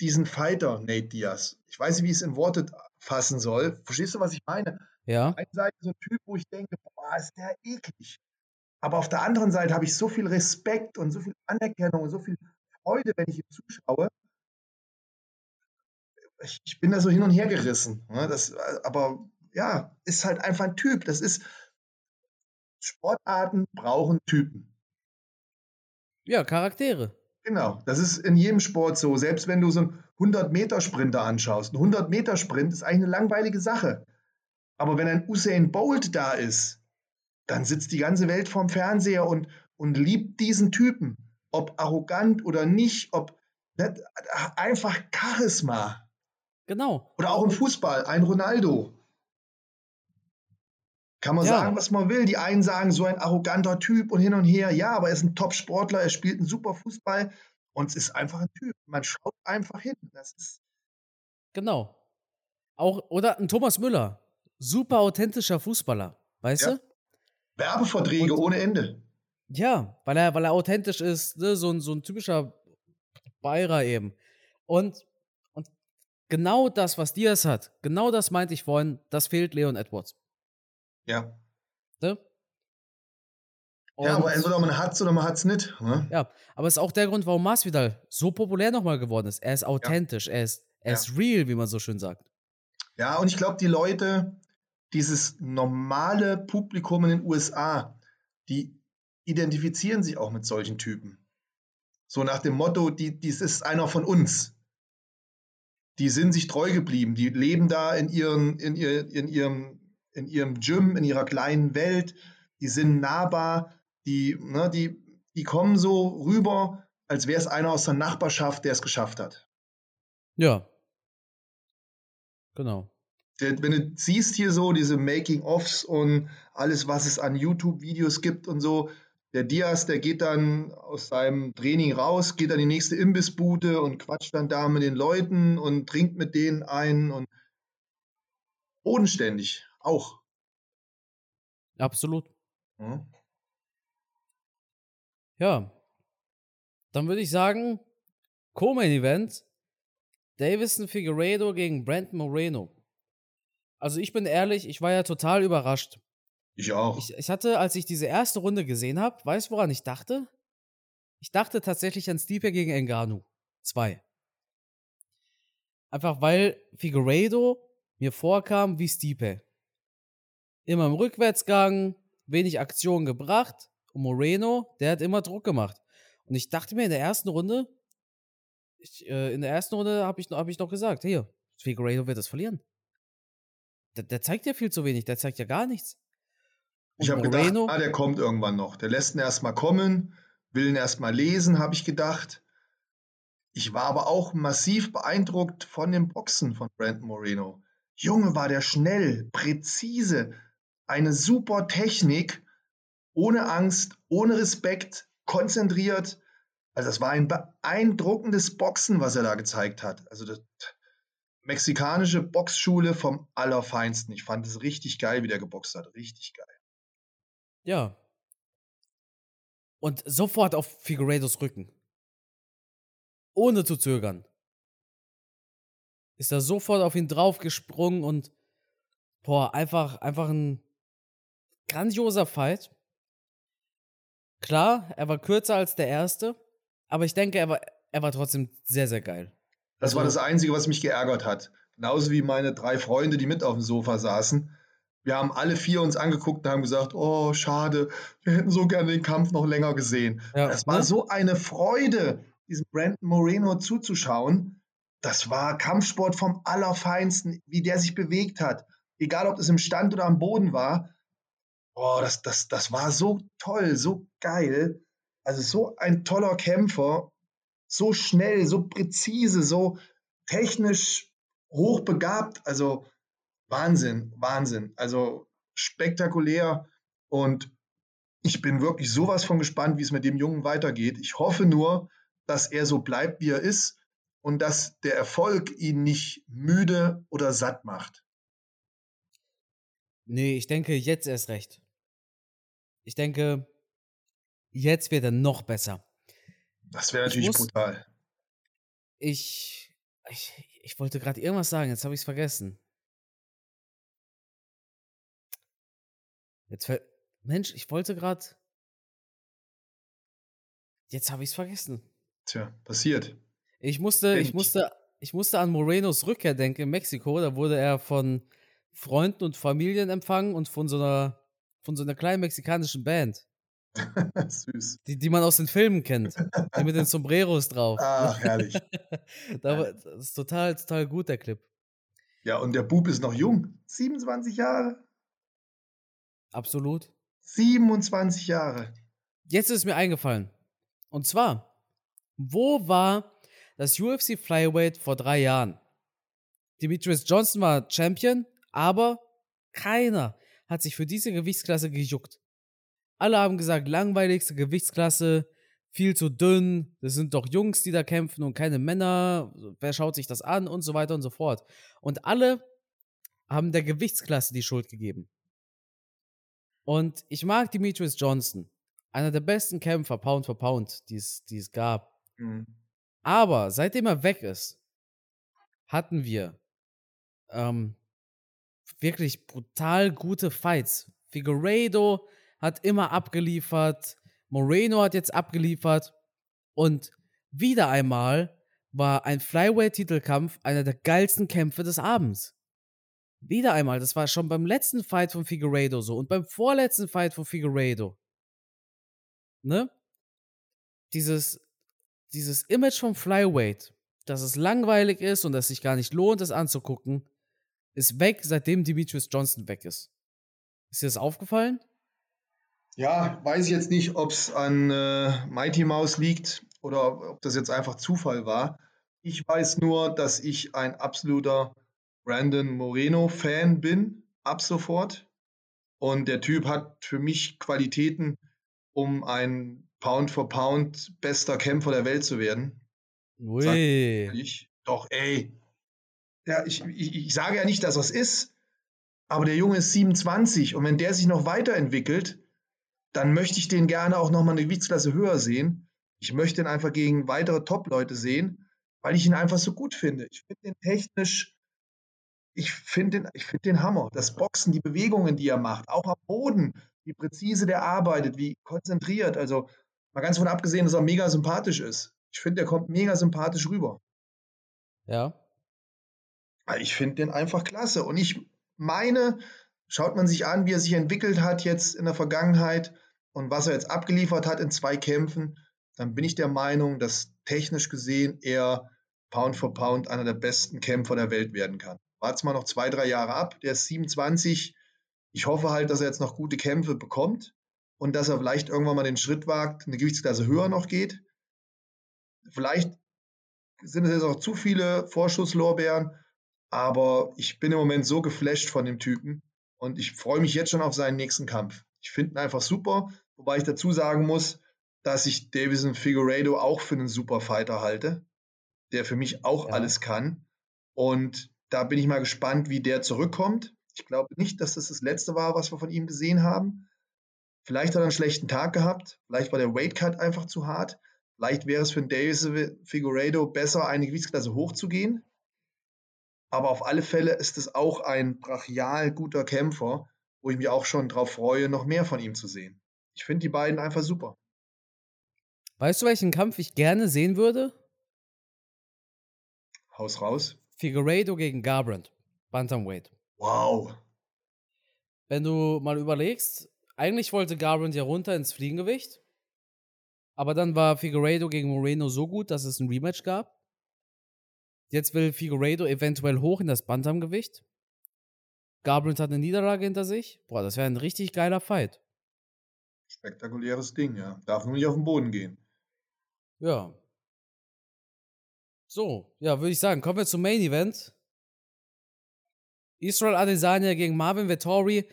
diesen Fighter, Nate Diaz. Ich weiß nicht, wie ich es in Worte fassen soll. Verstehst du, was ich meine? Ja. Auf der einen Seite so ein Typ, wo ich denke, boah, ist der eklig. Aber auf der anderen Seite habe ich so viel Respekt und so viel Anerkennung und so viel Freude, wenn ich ihm zuschaue. Ich, ich bin da so hin und her gerissen. Ne? Das, aber ja, ist halt einfach ein Typ. Das ist, Sportarten brauchen Typen. Ja, Charaktere. Genau, das ist in jedem Sport so. Selbst wenn du so einen 100-Meter-Sprinter anschaust. Ein 100-Meter-Sprint ist eigentlich eine langweilige Sache. Aber wenn ein Usain Bolt da ist, dann sitzt die ganze Welt vorm Fernseher und, und liebt diesen Typen. Ob arrogant oder nicht, ob einfach Charisma. Genau. Oder auch im Fußball, ein Ronaldo. Kann man ja. sagen, was man will. Die einen sagen, so ein arroganter Typ und hin und her. Ja, aber er ist ein Top-Sportler, er spielt einen super Fußball und es ist einfach ein Typ. Man schaut einfach hin. Das ist genau. Auch, oder ein Thomas Müller. Super authentischer Fußballer. Weißt ja. du? Werbeverträge und, ohne Ende. Ja, weil er, weil er authentisch ist, ne? so, ein, so ein typischer Bayer eben. Und, und genau das, was Diaz hat, genau das meinte ich vorhin, das fehlt Leon Edwards. Ja. Ne? ja, aber entweder man hat es oder man hat es nicht. Ne? Ja, aber es ist auch der Grund, warum Masvidal so populär nochmal geworden ist. Er ist authentisch, ja. er, ist, er ja. ist real, wie man so schön sagt. Ja, und ich glaube, die Leute, dieses normale Publikum in den USA, die identifizieren sich auch mit solchen Typen. So nach dem Motto, die, dies ist einer von uns. Die sind sich treu geblieben, die leben da in, ihren, in, ihr, in ihrem in ihrem Gym, in ihrer kleinen Welt, die sind nahbar, die, ne, die, die kommen so rüber, als wäre es einer aus der Nachbarschaft, der es geschafft hat. Ja. Genau. Wenn du siehst hier so diese Making-ofs und alles, was es an YouTube-Videos gibt und so, der Diaz, der geht dann aus seinem Training raus, geht an die nächste Imbissbude und quatscht dann da mit den Leuten und trinkt mit denen ein und bodenständig auch. Absolut. Hm? Ja. Dann würde ich sagen, Co-Main Event, Davison Figueredo gegen Brandon Moreno. Also ich bin ehrlich, ich war ja total überrascht. Ich auch. Ich, ich hatte, als ich diese erste Runde gesehen habe, weißt du, woran ich dachte? Ich dachte tatsächlich an Stipe gegen Enganu. Zwei. Einfach weil Figueredo mir vorkam wie Stipe immer im Rückwärtsgang, wenig Aktion gebracht. Und Moreno, der hat immer Druck gemacht. Und ich dachte mir in der ersten Runde, ich, äh, in der ersten Runde habe ich, hab ich noch gesagt, hier, Figueiredo wird das verlieren. Der, der, zeigt ja viel zu wenig, der zeigt ja gar nichts. Und ich habe gedacht, ah, der kommt irgendwann noch. Der lässt ihn erstmal kommen, will ihn erstmal lesen, habe ich gedacht. Ich war aber auch massiv beeindruckt von dem Boxen von Brandon Moreno. Junge, war der schnell, präzise, eine super Technik, ohne Angst, ohne Respekt, konzentriert. Also das war ein beeindruckendes Boxen, was er da gezeigt hat. Also das mexikanische Boxschule vom Allerfeinsten. Ich fand es richtig geil, wie der geboxt hat. Richtig geil. Ja. Und sofort auf Figueiredos Rücken. Ohne zu zögern. Ist er sofort auf ihn draufgesprungen und boah, einfach, einfach ein grandioser Fight. Klar, er war kürzer als der erste, aber ich denke, er war, er war trotzdem sehr, sehr geil. Das war das Einzige, was mich geärgert hat. Genauso wie meine drei Freunde, die mit auf dem Sofa saßen. Wir haben alle vier uns angeguckt und haben gesagt, oh, schade, wir hätten so gerne den Kampf noch länger gesehen. Ja, das war ne? so eine Freude, diesem Brandon Moreno zuzuschauen. Das war Kampfsport vom Allerfeinsten, wie der sich bewegt hat. Egal, ob es im Stand oder am Boden war. Boah, das, das, das war so toll, so geil. Also so ein toller Kämpfer, so schnell, so präzise, so technisch hochbegabt. Also Wahnsinn, Wahnsinn. Also spektakulär. Und ich bin wirklich sowas von gespannt, wie es mit dem Jungen weitergeht. Ich hoffe nur, dass er so bleibt, wie er ist und dass der Erfolg ihn nicht müde oder satt macht. Nee, ich denke jetzt erst recht. Ich denke, jetzt wird er noch besser. Das wäre natürlich muss, brutal. Ich, ich, ich wollte gerade irgendwas sagen, jetzt habe ich es vergessen. Jetzt Mensch, ich wollte gerade. Jetzt habe ich es vergessen. Tja, passiert. Ich musste, ich musste, ich musste an Morenos Rückkehr denken in Mexiko. Da wurde er von Freunden und Familienempfang und von so einer, von so einer kleinen mexikanischen Band. Süß. Die, die man aus den Filmen kennt. Die mit den Sombreros drauf. Ach, herrlich. da, das ist total, total gut, der Clip. Ja, und der Bub ist noch jung. 27 Jahre. Absolut. 27 Jahre. Jetzt ist mir eingefallen. Und zwar, wo war das UFC Flyweight vor drei Jahren? Demetrius Johnson war Champion, aber keiner hat sich für diese Gewichtsklasse gejuckt. Alle haben gesagt, langweiligste Gewichtsklasse, viel zu dünn, das sind doch Jungs, die da kämpfen und keine Männer, wer schaut sich das an und so weiter und so fort. Und alle haben der Gewichtsklasse die Schuld gegeben. Und ich mag Demetrius Johnson, einer der besten Kämpfer, Pound for Pound, die es gab. Mhm. Aber seitdem er weg ist, hatten wir ähm, wirklich brutal gute Fights. Figueiredo hat immer abgeliefert, Moreno hat jetzt abgeliefert und wieder einmal war ein Flyweight-Titelkampf einer der geilsten Kämpfe des Abends. Wieder einmal, das war schon beim letzten Fight von Figueiredo so und beim vorletzten Fight von Figueiredo. Ne? Dieses, dieses Image vom Flyweight, dass es langweilig ist und dass es sich gar nicht lohnt, es anzugucken, ist weg, seitdem Demetrius Johnson weg ist. Ist dir das aufgefallen? Ja, weiß ich jetzt nicht, ob es an äh, Mighty Mouse liegt oder ob das jetzt einfach Zufall war. Ich weiß nur, dass ich ein absoluter Brandon Moreno-Fan bin, ab sofort. Und der Typ hat für mich Qualitäten, um ein Pound for Pound bester Kämpfer der Welt zu werden. Ui. Doch, ey. Ja, ich, ich, ich sage ja nicht, dass es ist, aber der Junge ist 27 und wenn der sich noch weiterentwickelt, dann möchte ich den gerne auch nochmal eine Gewichtsklasse höher sehen. Ich möchte ihn einfach gegen weitere Top-Leute sehen, weil ich ihn einfach so gut finde. Ich finde ihn technisch, ich finde den, ich den Hammer. Das Boxen, die Bewegungen, die er macht, auch am Boden, wie präzise der arbeitet, wie konzentriert. Also mal ganz von abgesehen, dass er mega sympathisch ist. Ich finde, der kommt mega sympathisch rüber. Ja. Ich finde den einfach klasse. Und ich meine, schaut man sich an, wie er sich entwickelt hat jetzt in der Vergangenheit, und was er jetzt abgeliefert hat in zwei Kämpfen, dann bin ich der Meinung, dass technisch gesehen er Pound for Pound einer der besten Kämpfer der Welt werden kann. Warten mal noch zwei, drei Jahre ab. Der ist 27. Ich hoffe halt, dass er jetzt noch gute Kämpfe bekommt und dass er vielleicht irgendwann mal den Schritt wagt, eine Gewichtsklasse höher noch geht. Vielleicht sind es jetzt auch zu viele Vorschusslorbeeren, aber ich bin im Moment so geflasht von dem Typen und ich freue mich jetzt schon auf seinen nächsten Kampf. Ich finde ihn einfach super. Wobei ich dazu sagen muss, dass ich Davison Figueiredo auch für einen super Fighter halte, der für mich auch ja. alles kann. Und da bin ich mal gespannt, wie der zurückkommt. Ich glaube nicht, dass das das letzte war, was wir von ihm gesehen haben. Vielleicht hat er einen schlechten Tag gehabt. Vielleicht war der Weightcut einfach zu hart. Vielleicht wäre es für Davison Figueiredo besser, eine Gewichtsklasse hochzugehen. Aber auf alle Fälle ist es auch ein brachial guter Kämpfer, wo ich mich auch schon darauf freue, noch mehr von ihm zu sehen. Ich finde die beiden einfach super. Weißt du, welchen Kampf ich gerne sehen würde? Haus raus. Figueiredo gegen Garbrandt. Bantamweight. Wow. Wenn du mal überlegst, eigentlich wollte Garbrandt ja runter ins Fliegengewicht. Aber dann war Figueiredo gegen Moreno so gut, dass es ein Rematch gab. Jetzt will Figueiredo eventuell hoch in das Bantamgewicht. Garbrandt hat eine Niederlage hinter sich. Boah, das wäre ein richtig geiler Fight. Spektakuläres Ding, ja. Darf nur nicht auf den Boden gehen. Ja. So, ja, würde ich sagen, kommen wir zum Main Event. Israel Adesanya gegen Marvin Vettori.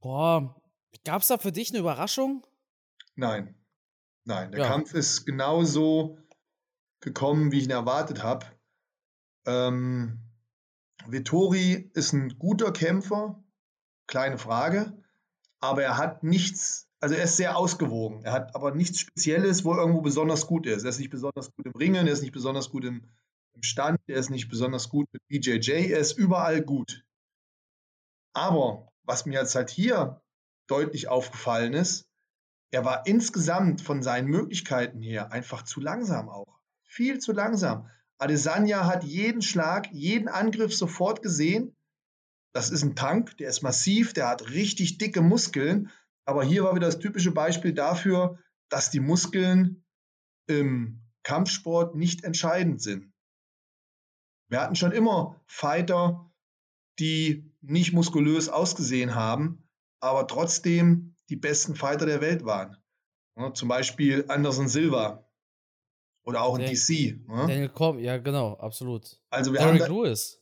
Boah, gab es da für dich eine Überraschung? Nein. Nein, der ja. Kampf ist genauso gekommen, wie ich ihn erwartet habe. Ähm, Vettori ist ein guter Kämpfer, kleine Frage aber er hat nichts, also er ist sehr ausgewogen. Er hat aber nichts Spezielles, wo er irgendwo besonders gut ist. Er ist nicht besonders gut im Ringen, er ist nicht besonders gut im, im Stand, er ist nicht besonders gut mit BJJ, er ist überall gut. Aber was mir jetzt halt hier deutlich aufgefallen ist, er war insgesamt von seinen Möglichkeiten her einfach zu langsam auch. Viel zu langsam. Adesanya hat jeden Schlag, jeden Angriff sofort gesehen das ist ein Tank, der ist massiv, der hat richtig dicke Muskeln. Aber hier war wieder das typische Beispiel dafür, dass die Muskeln im Kampfsport nicht entscheidend sind. Wir hatten schon immer Fighter, die nicht muskulös ausgesehen haben, aber trotzdem die besten Fighter der Welt waren. Zum Beispiel Anderson Silva oder auch in Dan- DC. Ne? Daniel Com, ja, genau, absolut. Also wir Derek haben da, Lewis,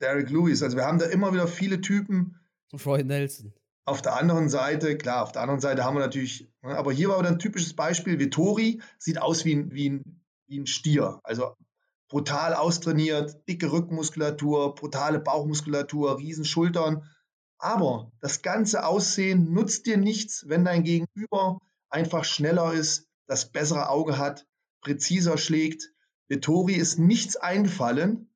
Derek Lewis, also wir haben da immer wieder viele Typen. Roy Nelson. Auf der anderen Seite, klar, auf der anderen Seite haben wir natürlich, ne, aber hier war wieder ein typisches Beispiel. Vittori sieht aus wie ein, wie ein, wie ein Stier. Also brutal austrainiert, dicke Rückenmuskulatur, brutale Bauchmuskulatur, riesen Schultern. Aber das ganze Aussehen nutzt dir nichts, wenn dein Gegenüber einfach schneller ist, das bessere Auge hat, präziser schlägt. Vittori ist nichts eingefallen.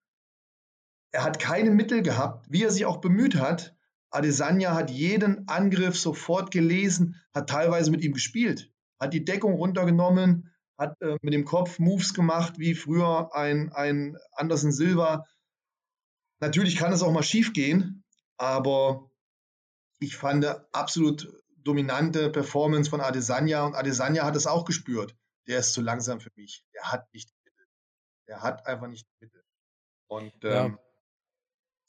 Er hat keine Mittel gehabt, wie er sich auch bemüht hat. Adesanya hat jeden Angriff sofort gelesen, hat teilweise mit ihm gespielt, hat die Deckung runtergenommen, hat äh, mit dem Kopf Moves gemacht, wie früher ein, ein Anderson Silva. Natürlich kann es auch mal schief gehen, aber ich fand absolut dominante Performance von Adesanya und Adesanya hat es auch gespürt. Der ist zu langsam für mich. Der hat nicht die Mittel. Der hat einfach nicht die Mittel. Und Ja. ähm,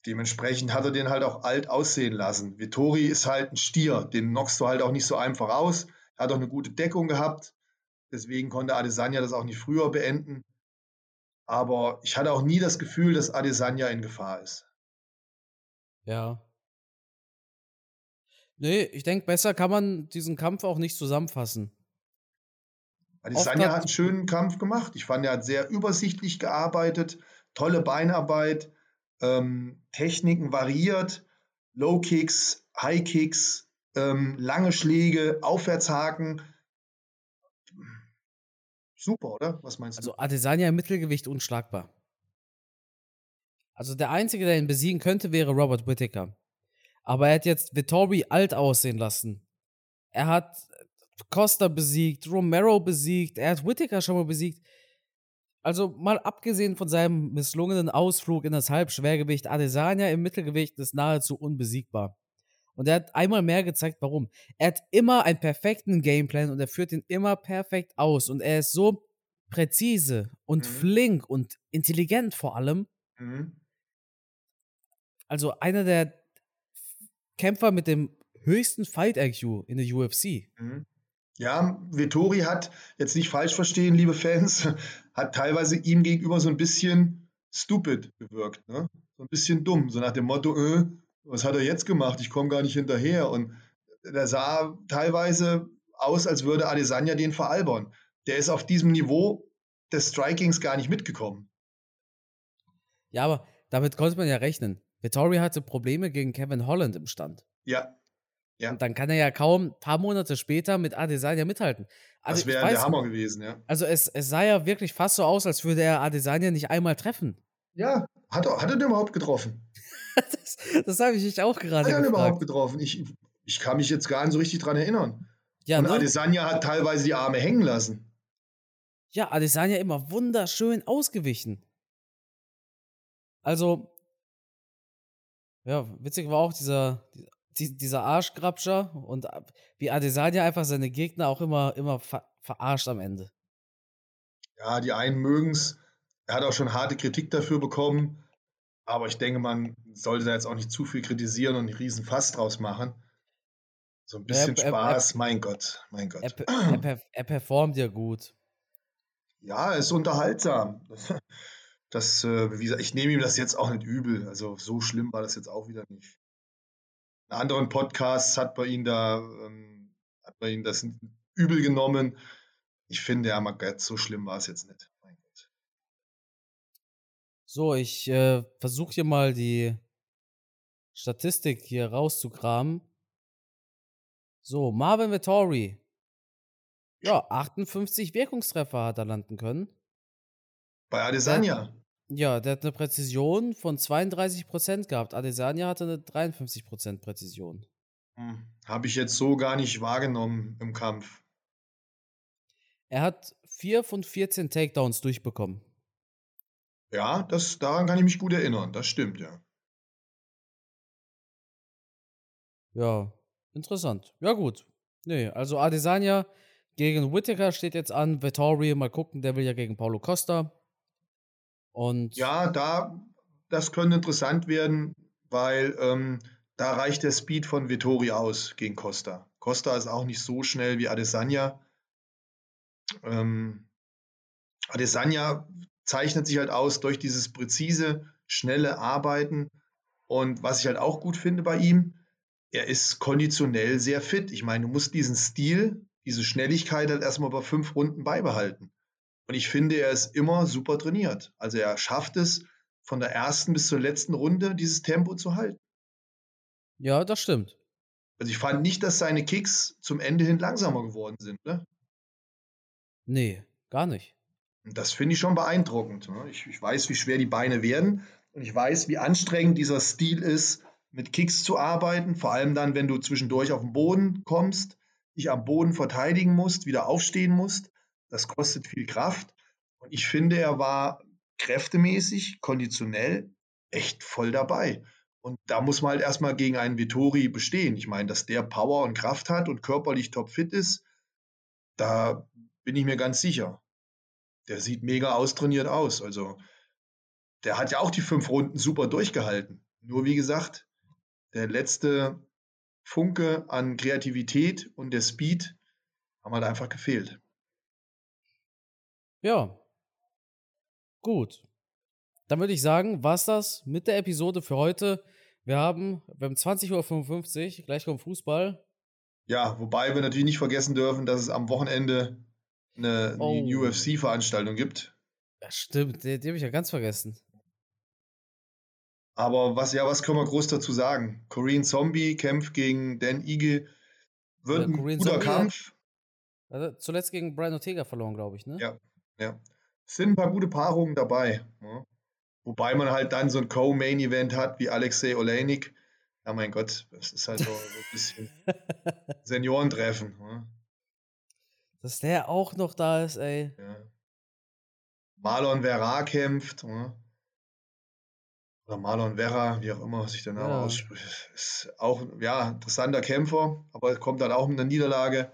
dementsprechend hat er den halt auch alt aussehen lassen. Vittori ist halt ein Stier, den knockst du halt auch nicht so einfach aus. Er hat auch eine gute Deckung gehabt. Deswegen konnte Adesanya das auch nicht früher beenden. Aber ich hatte auch nie das Gefühl, dass Adesanya in Gefahr ist. Ja. Nee, ich denke, besser kann man diesen Kampf auch nicht zusammenfassen. Adesanya hat- hat einen schönen Kampf gemacht. Ich fand, er hat sehr übersichtlich gearbeitet, tolle Beinarbeit, ähm, Techniken variiert, Low Kicks, High Kicks, ähm, lange Schläge, Aufwärtshaken. Super, oder? Was meinst du? Also Adesanya im Mittelgewicht unschlagbar. Also der Einzige, der ihn besiegen könnte, wäre Robert Whittaker. Aber er hat jetzt Vittori alt aussehen lassen. Er hat Costa besiegt, Romero besiegt, er hat Whittaker schon mal besiegt. Also mal abgesehen von seinem misslungenen Ausflug in das Halbschwergewicht, Adesanya im Mittelgewicht ist nahezu unbesiegbar. Und er hat einmal mehr gezeigt, warum. Er hat immer einen perfekten Gameplan und er führt ihn immer perfekt aus. Und er ist so präzise und Mhm. flink und intelligent vor allem. mhm. Also einer der Kämpfer mit dem höchsten Fight-IQ in der UFC. Mhm. Ja, Vittori hat, jetzt nicht falsch verstehen, liebe Fans, hat teilweise ihm gegenüber so ein bisschen stupid gewirkt. Ne? So ein bisschen dumm, so nach dem Motto, äh, was hat er jetzt gemacht? Ich komme gar nicht hinterher. Und der sah teilweise aus, als würde Adesanya den veralbern. Der ist auf diesem Niveau des Strikings gar nicht mitgekommen. Ja, aber damit konnte man ja rechnen. Vittori hatte Probleme gegen Kevin Holland im Stand. Ja, Ja. Und dann kann er ja kaum ein paar Monate später mit Adesanya mithalten. Also das wäre der Hammer gewesen, ja. Also es, es sah ja wirklich fast so aus, als würde er Adesanya nicht einmal treffen. Ja, hat er, hat er den überhaupt getroffen? Das, das habe ich mich auch Hat gerade er den überhaupt getroffen? Ich, ich kann mich jetzt gar nicht so richtig dran erinnern. Ja, Und ne? Adesanya hat teilweise die Arme hängen lassen. ja, Adesanya immer wunderschön ausgewichen. Also, ja, witzig war auch dieser, die- dieser Arschgrabscher und wie Adesanya einfach seine Gegner auch immer, immer ver verarscht am Ende. Ja, die einen mögen es. Er hat auch schon harte Kritik dafür bekommen. Aber ich denke, man sollte da jetzt auch nicht zu viel kritisieren und einen riesen Fass draus machen. So ein bisschen er- er- Spaß, mein Gott, mein Er, Gott. er, per er performt ja gut. Ja, er ist unterhaltsam. Das, äh, wie gesagt, ich nehme ihm das jetzt auch nicht übel. Also so schlimm war das jetzt auch wieder nicht. Anderen Podcasts hat man ihn da, ähm, hat man ihn das übel genommen. Ich finde, ja, Gott, so schlimm war es jetzt nicht. So, ich äh, versuche hier mal die Statistik hier rauszukramen. So, Marvin Vittori. Ja, 58 Wirkungstreffer hat er landen können. Bei Adesanya. Ja, der hat eine Präzision von 32% gehabt. Adesanya hatte eine 53% Präzision. Hm, Habe ich jetzt so gar nicht wahrgenommen im Kampf. Er hat 4 von 14 Takedowns durchbekommen. Ja, das, daran kann ich mich gut erinnern. Das stimmt, ja. Ja, interessant. Ja, gut. Nee, also Adesanya gegen Whittaker steht jetzt an. Vettori, mal gucken, der will ja gegen Paulo Costa. Und Ja, da, das könnte interessant werden, weil ähm, da reicht der Speed von Vettori aus gegen Costa. Costa ist auch nicht so schnell wie Adesanya. Ähm, Adesanya zeichnet sich halt aus durch dieses präzise, schnelle Arbeiten. Und was ich halt auch gut finde bei ihm, er ist konditionell sehr fit. Ich meine, du musst diesen Stil, diese Schnelligkeit halt erstmal bei fünf Runden beibehalten. Und ich finde, er ist immer super trainiert. Also er schafft es, von der ersten bis zur letzten Runde dieses Tempo zu halten. ja, das stimmt. Also ich fand nicht, dass seine Kicks zum Ende hin langsamer geworden sind. Ne? Nee, gar nicht. Und das finde ich schon beeindruckend. Ne? Ich, ich weiß, wie schwer die Beine werden und ich weiß, wie anstrengend dieser Stil ist, mit Kicks zu arbeiten. Vor allem dann, wenn du zwischendurch auf den Boden kommst, dich am Boden verteidigen musst, wieder aufstehen musst. Das kostet viel Kraft. Und ich finde, er war kräftemäßig, konditionell echt voll dabei. Und da muss man halt erstmal gegen einen Vittori bestehen. Ich meine, dass der Power und Kraft hat und körperlich topfit ist, da bin ich mir ganz sicher. Der sieht mega austrainiert aus. Also, der hat ja auch die fünf Runden super durchgehalten. Nur wie gesagt, der letzte Funke an Kreativität und der Speed haben halt einfach gefehlt. Ja. Gut. Dann würde ich sagen, war's das mit der Episode für heute. Wir haben, wir haben 20.55 Uhr, gleich kommt Fußball. Ja, wobei wir natürlich nicht vergessen dürfen, dass es am Wochenende eine, Oh. eine UFC-Veranstaltung gibt. Ja, stimmt, die, die habe ich ja ganz vergessen. Aber was, ja, was können wir groß dazu sagen? Korean Zombie kämpft gegen Dan Ige. Wird Ja, ein Korean guter Zombie hat- Kampf. Also zuletzt gegen Brian Ortega verloren, glaube ich, ne? Ja. Ja. Es sind ein paar gute Paarungen dabei. Ne? Wobei man halt dann so ein Co-Main-Event hat wie Alexei Oleinik. Ja, mein Gott, das ist halt so ein bisschen Seniorentreffen. Ne? Dass der auch noch da ist, ey. Ja. Marlon Vera kämpft. Ne? Oder Marlon Vera, wie auch immer sich der Name Ja. ausspricht. Ist auch ja, interessanter Kämpfer, aber kommt dann auch mit einer Niederlage.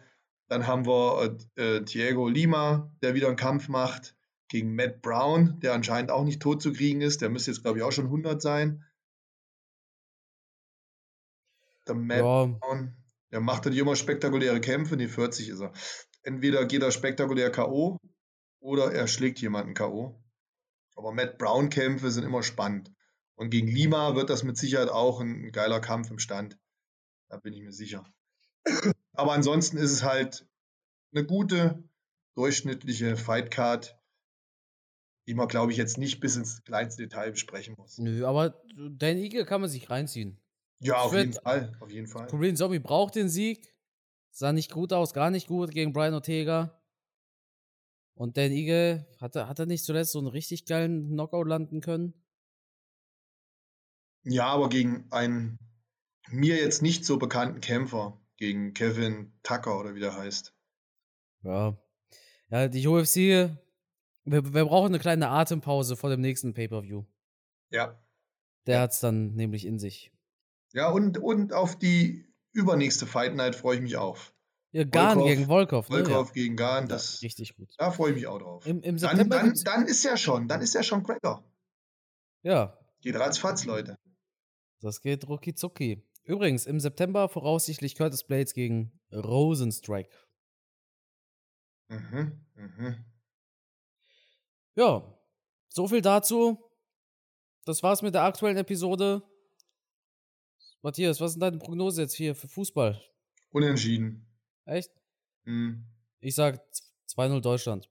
Dann haben wir äh, äh, Diego Lima, der wieder einen Kampf macht gegen Matt Brown, der anscheinend auch nicht tot zu kriegen ist. Der müsste jetzt, glaube ich, auch schon 100 sein. Der Matt Ja, Brown, der macht natürlich immer spektakuläre Kämpfe, die 40 ist er. Entweder geht er spektakulär K.O. oder er schlägt jemanden K.O. Aber Matt Brown-Kämpfe sind immer spannend. Und gegen Lima wird das mit Sicherheit auch ein geiler Kampf im Stand. Da bin ich mir sicher. Aber ansonsten ist es halt eine gute, durchschnittliche Fightcard, die man, glaube ich, jetzt nicht bis ins kleinste Detail besprechen muss. nö, aber Dan Eagle kann man sich reinziehen. Ja, Ich auf jeden Fall. Auf jeden Fall. Korean Zombie braucht den Sieg. Sah nicht gut aus, gar nicht gut gegen Brian Ortega. Und Dan Eagle, hat er, hat er nicht zuletzt so einen richtig geilen Knockout landen können? Ja, aber gegen einen mir jetzt nicht so bekannten Kämpfer, gegen Kevin Tucker oder wie der heißt. Ja. Ja, die UFC, wir, wir brauchen eine kleine Atempause vor dem nächsten Pay-Per-View. Ja. Der Ja. hat's dann nämlich in sich. Ja, und, und auf die übernächste Fight Night freue ich mich auf. Ja, Garn Volkov- gegen Volkov, ne? Volkov gegen Garn, Ja. das, Richtig gut. da freue ich mich auch drauf. Im, im Dann, September dann, dann ist ja schon, dann ist ja schon Cracker. Ja, Geht ratzfatz, Leute. das geht rucki zucki. Übrigens, im September voraussichtlich Curtis Blades gegen Rosenstrike. Mhm, mhm. Ja, so viel dazu. Das war's mit der aktuellen Episode. Matthias, was ist deine Prognose jetzt hier für Fußball? Unentschieden. Echt? Hm. Ich sag 2-0 Deutschland.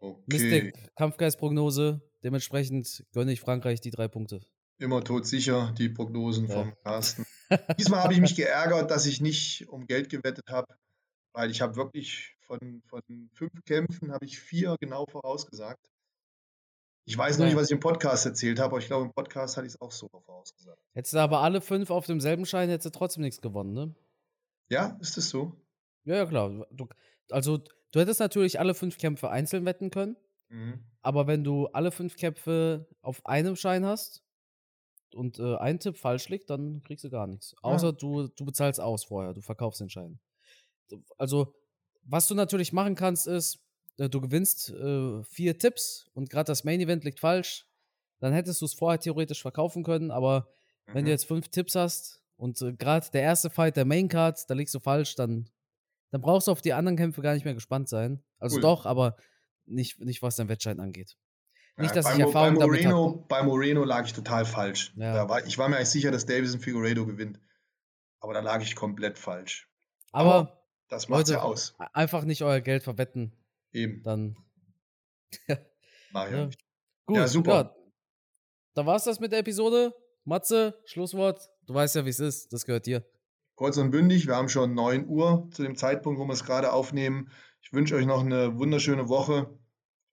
Okay. Mystic, Kampfgeist-Prognose. Dementsprechend gönne ich Frankreich die drei Punkte. Immer todsicher, die Prognosen Ja. vom Carsten. Diesmal habe ich mich geärgert, dass ich nicht um Geld gewettet habe, weil ich habe wirklich von, von fünf Kämpfen habe ich vier genau vorausgesagt. Ich weiß noch nicht, was ich im Podcast erzählt habe, aber ich glaube, im Podcast hatte ich es auch so vorausgesagt. Hättest du aber alle fünf auf demselben Schein, hättest du trotzdem nichts gewonnen, ne? Ja, ist es so? Ja, ja, klar. Du, also, du hättest natürlich alle fünf Kämpfe einzeln wetten können, Mhm. aber wenn du alle fünf Kämpfe auf einem Schein hast und äh, ein Tipp falsch liegt, dann kriegst du gar nichts. Außer ja. du, du bezahlst aus vorher, du verkaufst den Schein. Also, was du natürlich machen kannst, ist, äh, du gewinnst äh, vier Tipps und gerade das Main Event liegt falsch, dann hättest du es vorher theoretisch verkaufen können, aber mhm. wenn du mhm. jetzt fünf Tipps hast und äh, gerade der erste Fight der Main Card, da liegst du falsch, dann, dann brauchst du auf die anderen Kämpfe gar nicht mehr gespannt sein. Also cool. doch, aber nicht, nicht was dein Wettschein angeht. Nicht, dass ja, ich Erfahrung bei Moreno, damit Bei Moreno lag ich total falsch. Ja. War, ich war mir eigentlich sicher, dass Davison Figueredo gewinnt. Aber da lag ich komplett falsch. Aber, Aber das macht ja aus. Einfach nicht euer Geld verwetten. Eben. Dann. Mach ja. Gut, ja, super. Ja, da war es das mit der Episode. Matze, Schlusswort. Du weißt ja, wie es ist. Das gehört dir. Kurz und bündig. Wir haben schon 9 Uhr zu dem Zeitpunkt, wo wir es gerade aufnehmen. Ich wünsche euch noch eine wunderschöne Woche.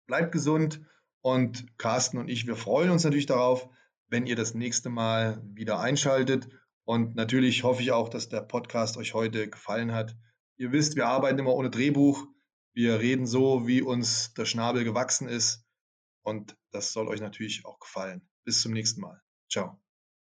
Bleibt gesund und Carsten und ich, wir freuen uns natürlich darauf, wenn ihr das nächste Mal wieder einschaltet. Und natürlich hoffe ich auch, dass der Podcast euch heute gefallen hat. Ihr wisst, wir arbeiten immer ohne Drehbuch. Wir reden so, wie uns der Schnabel gewachsen ist. Und das soll euch natürlich auch gefallen. Bis zum nächsten Mal. Ciao.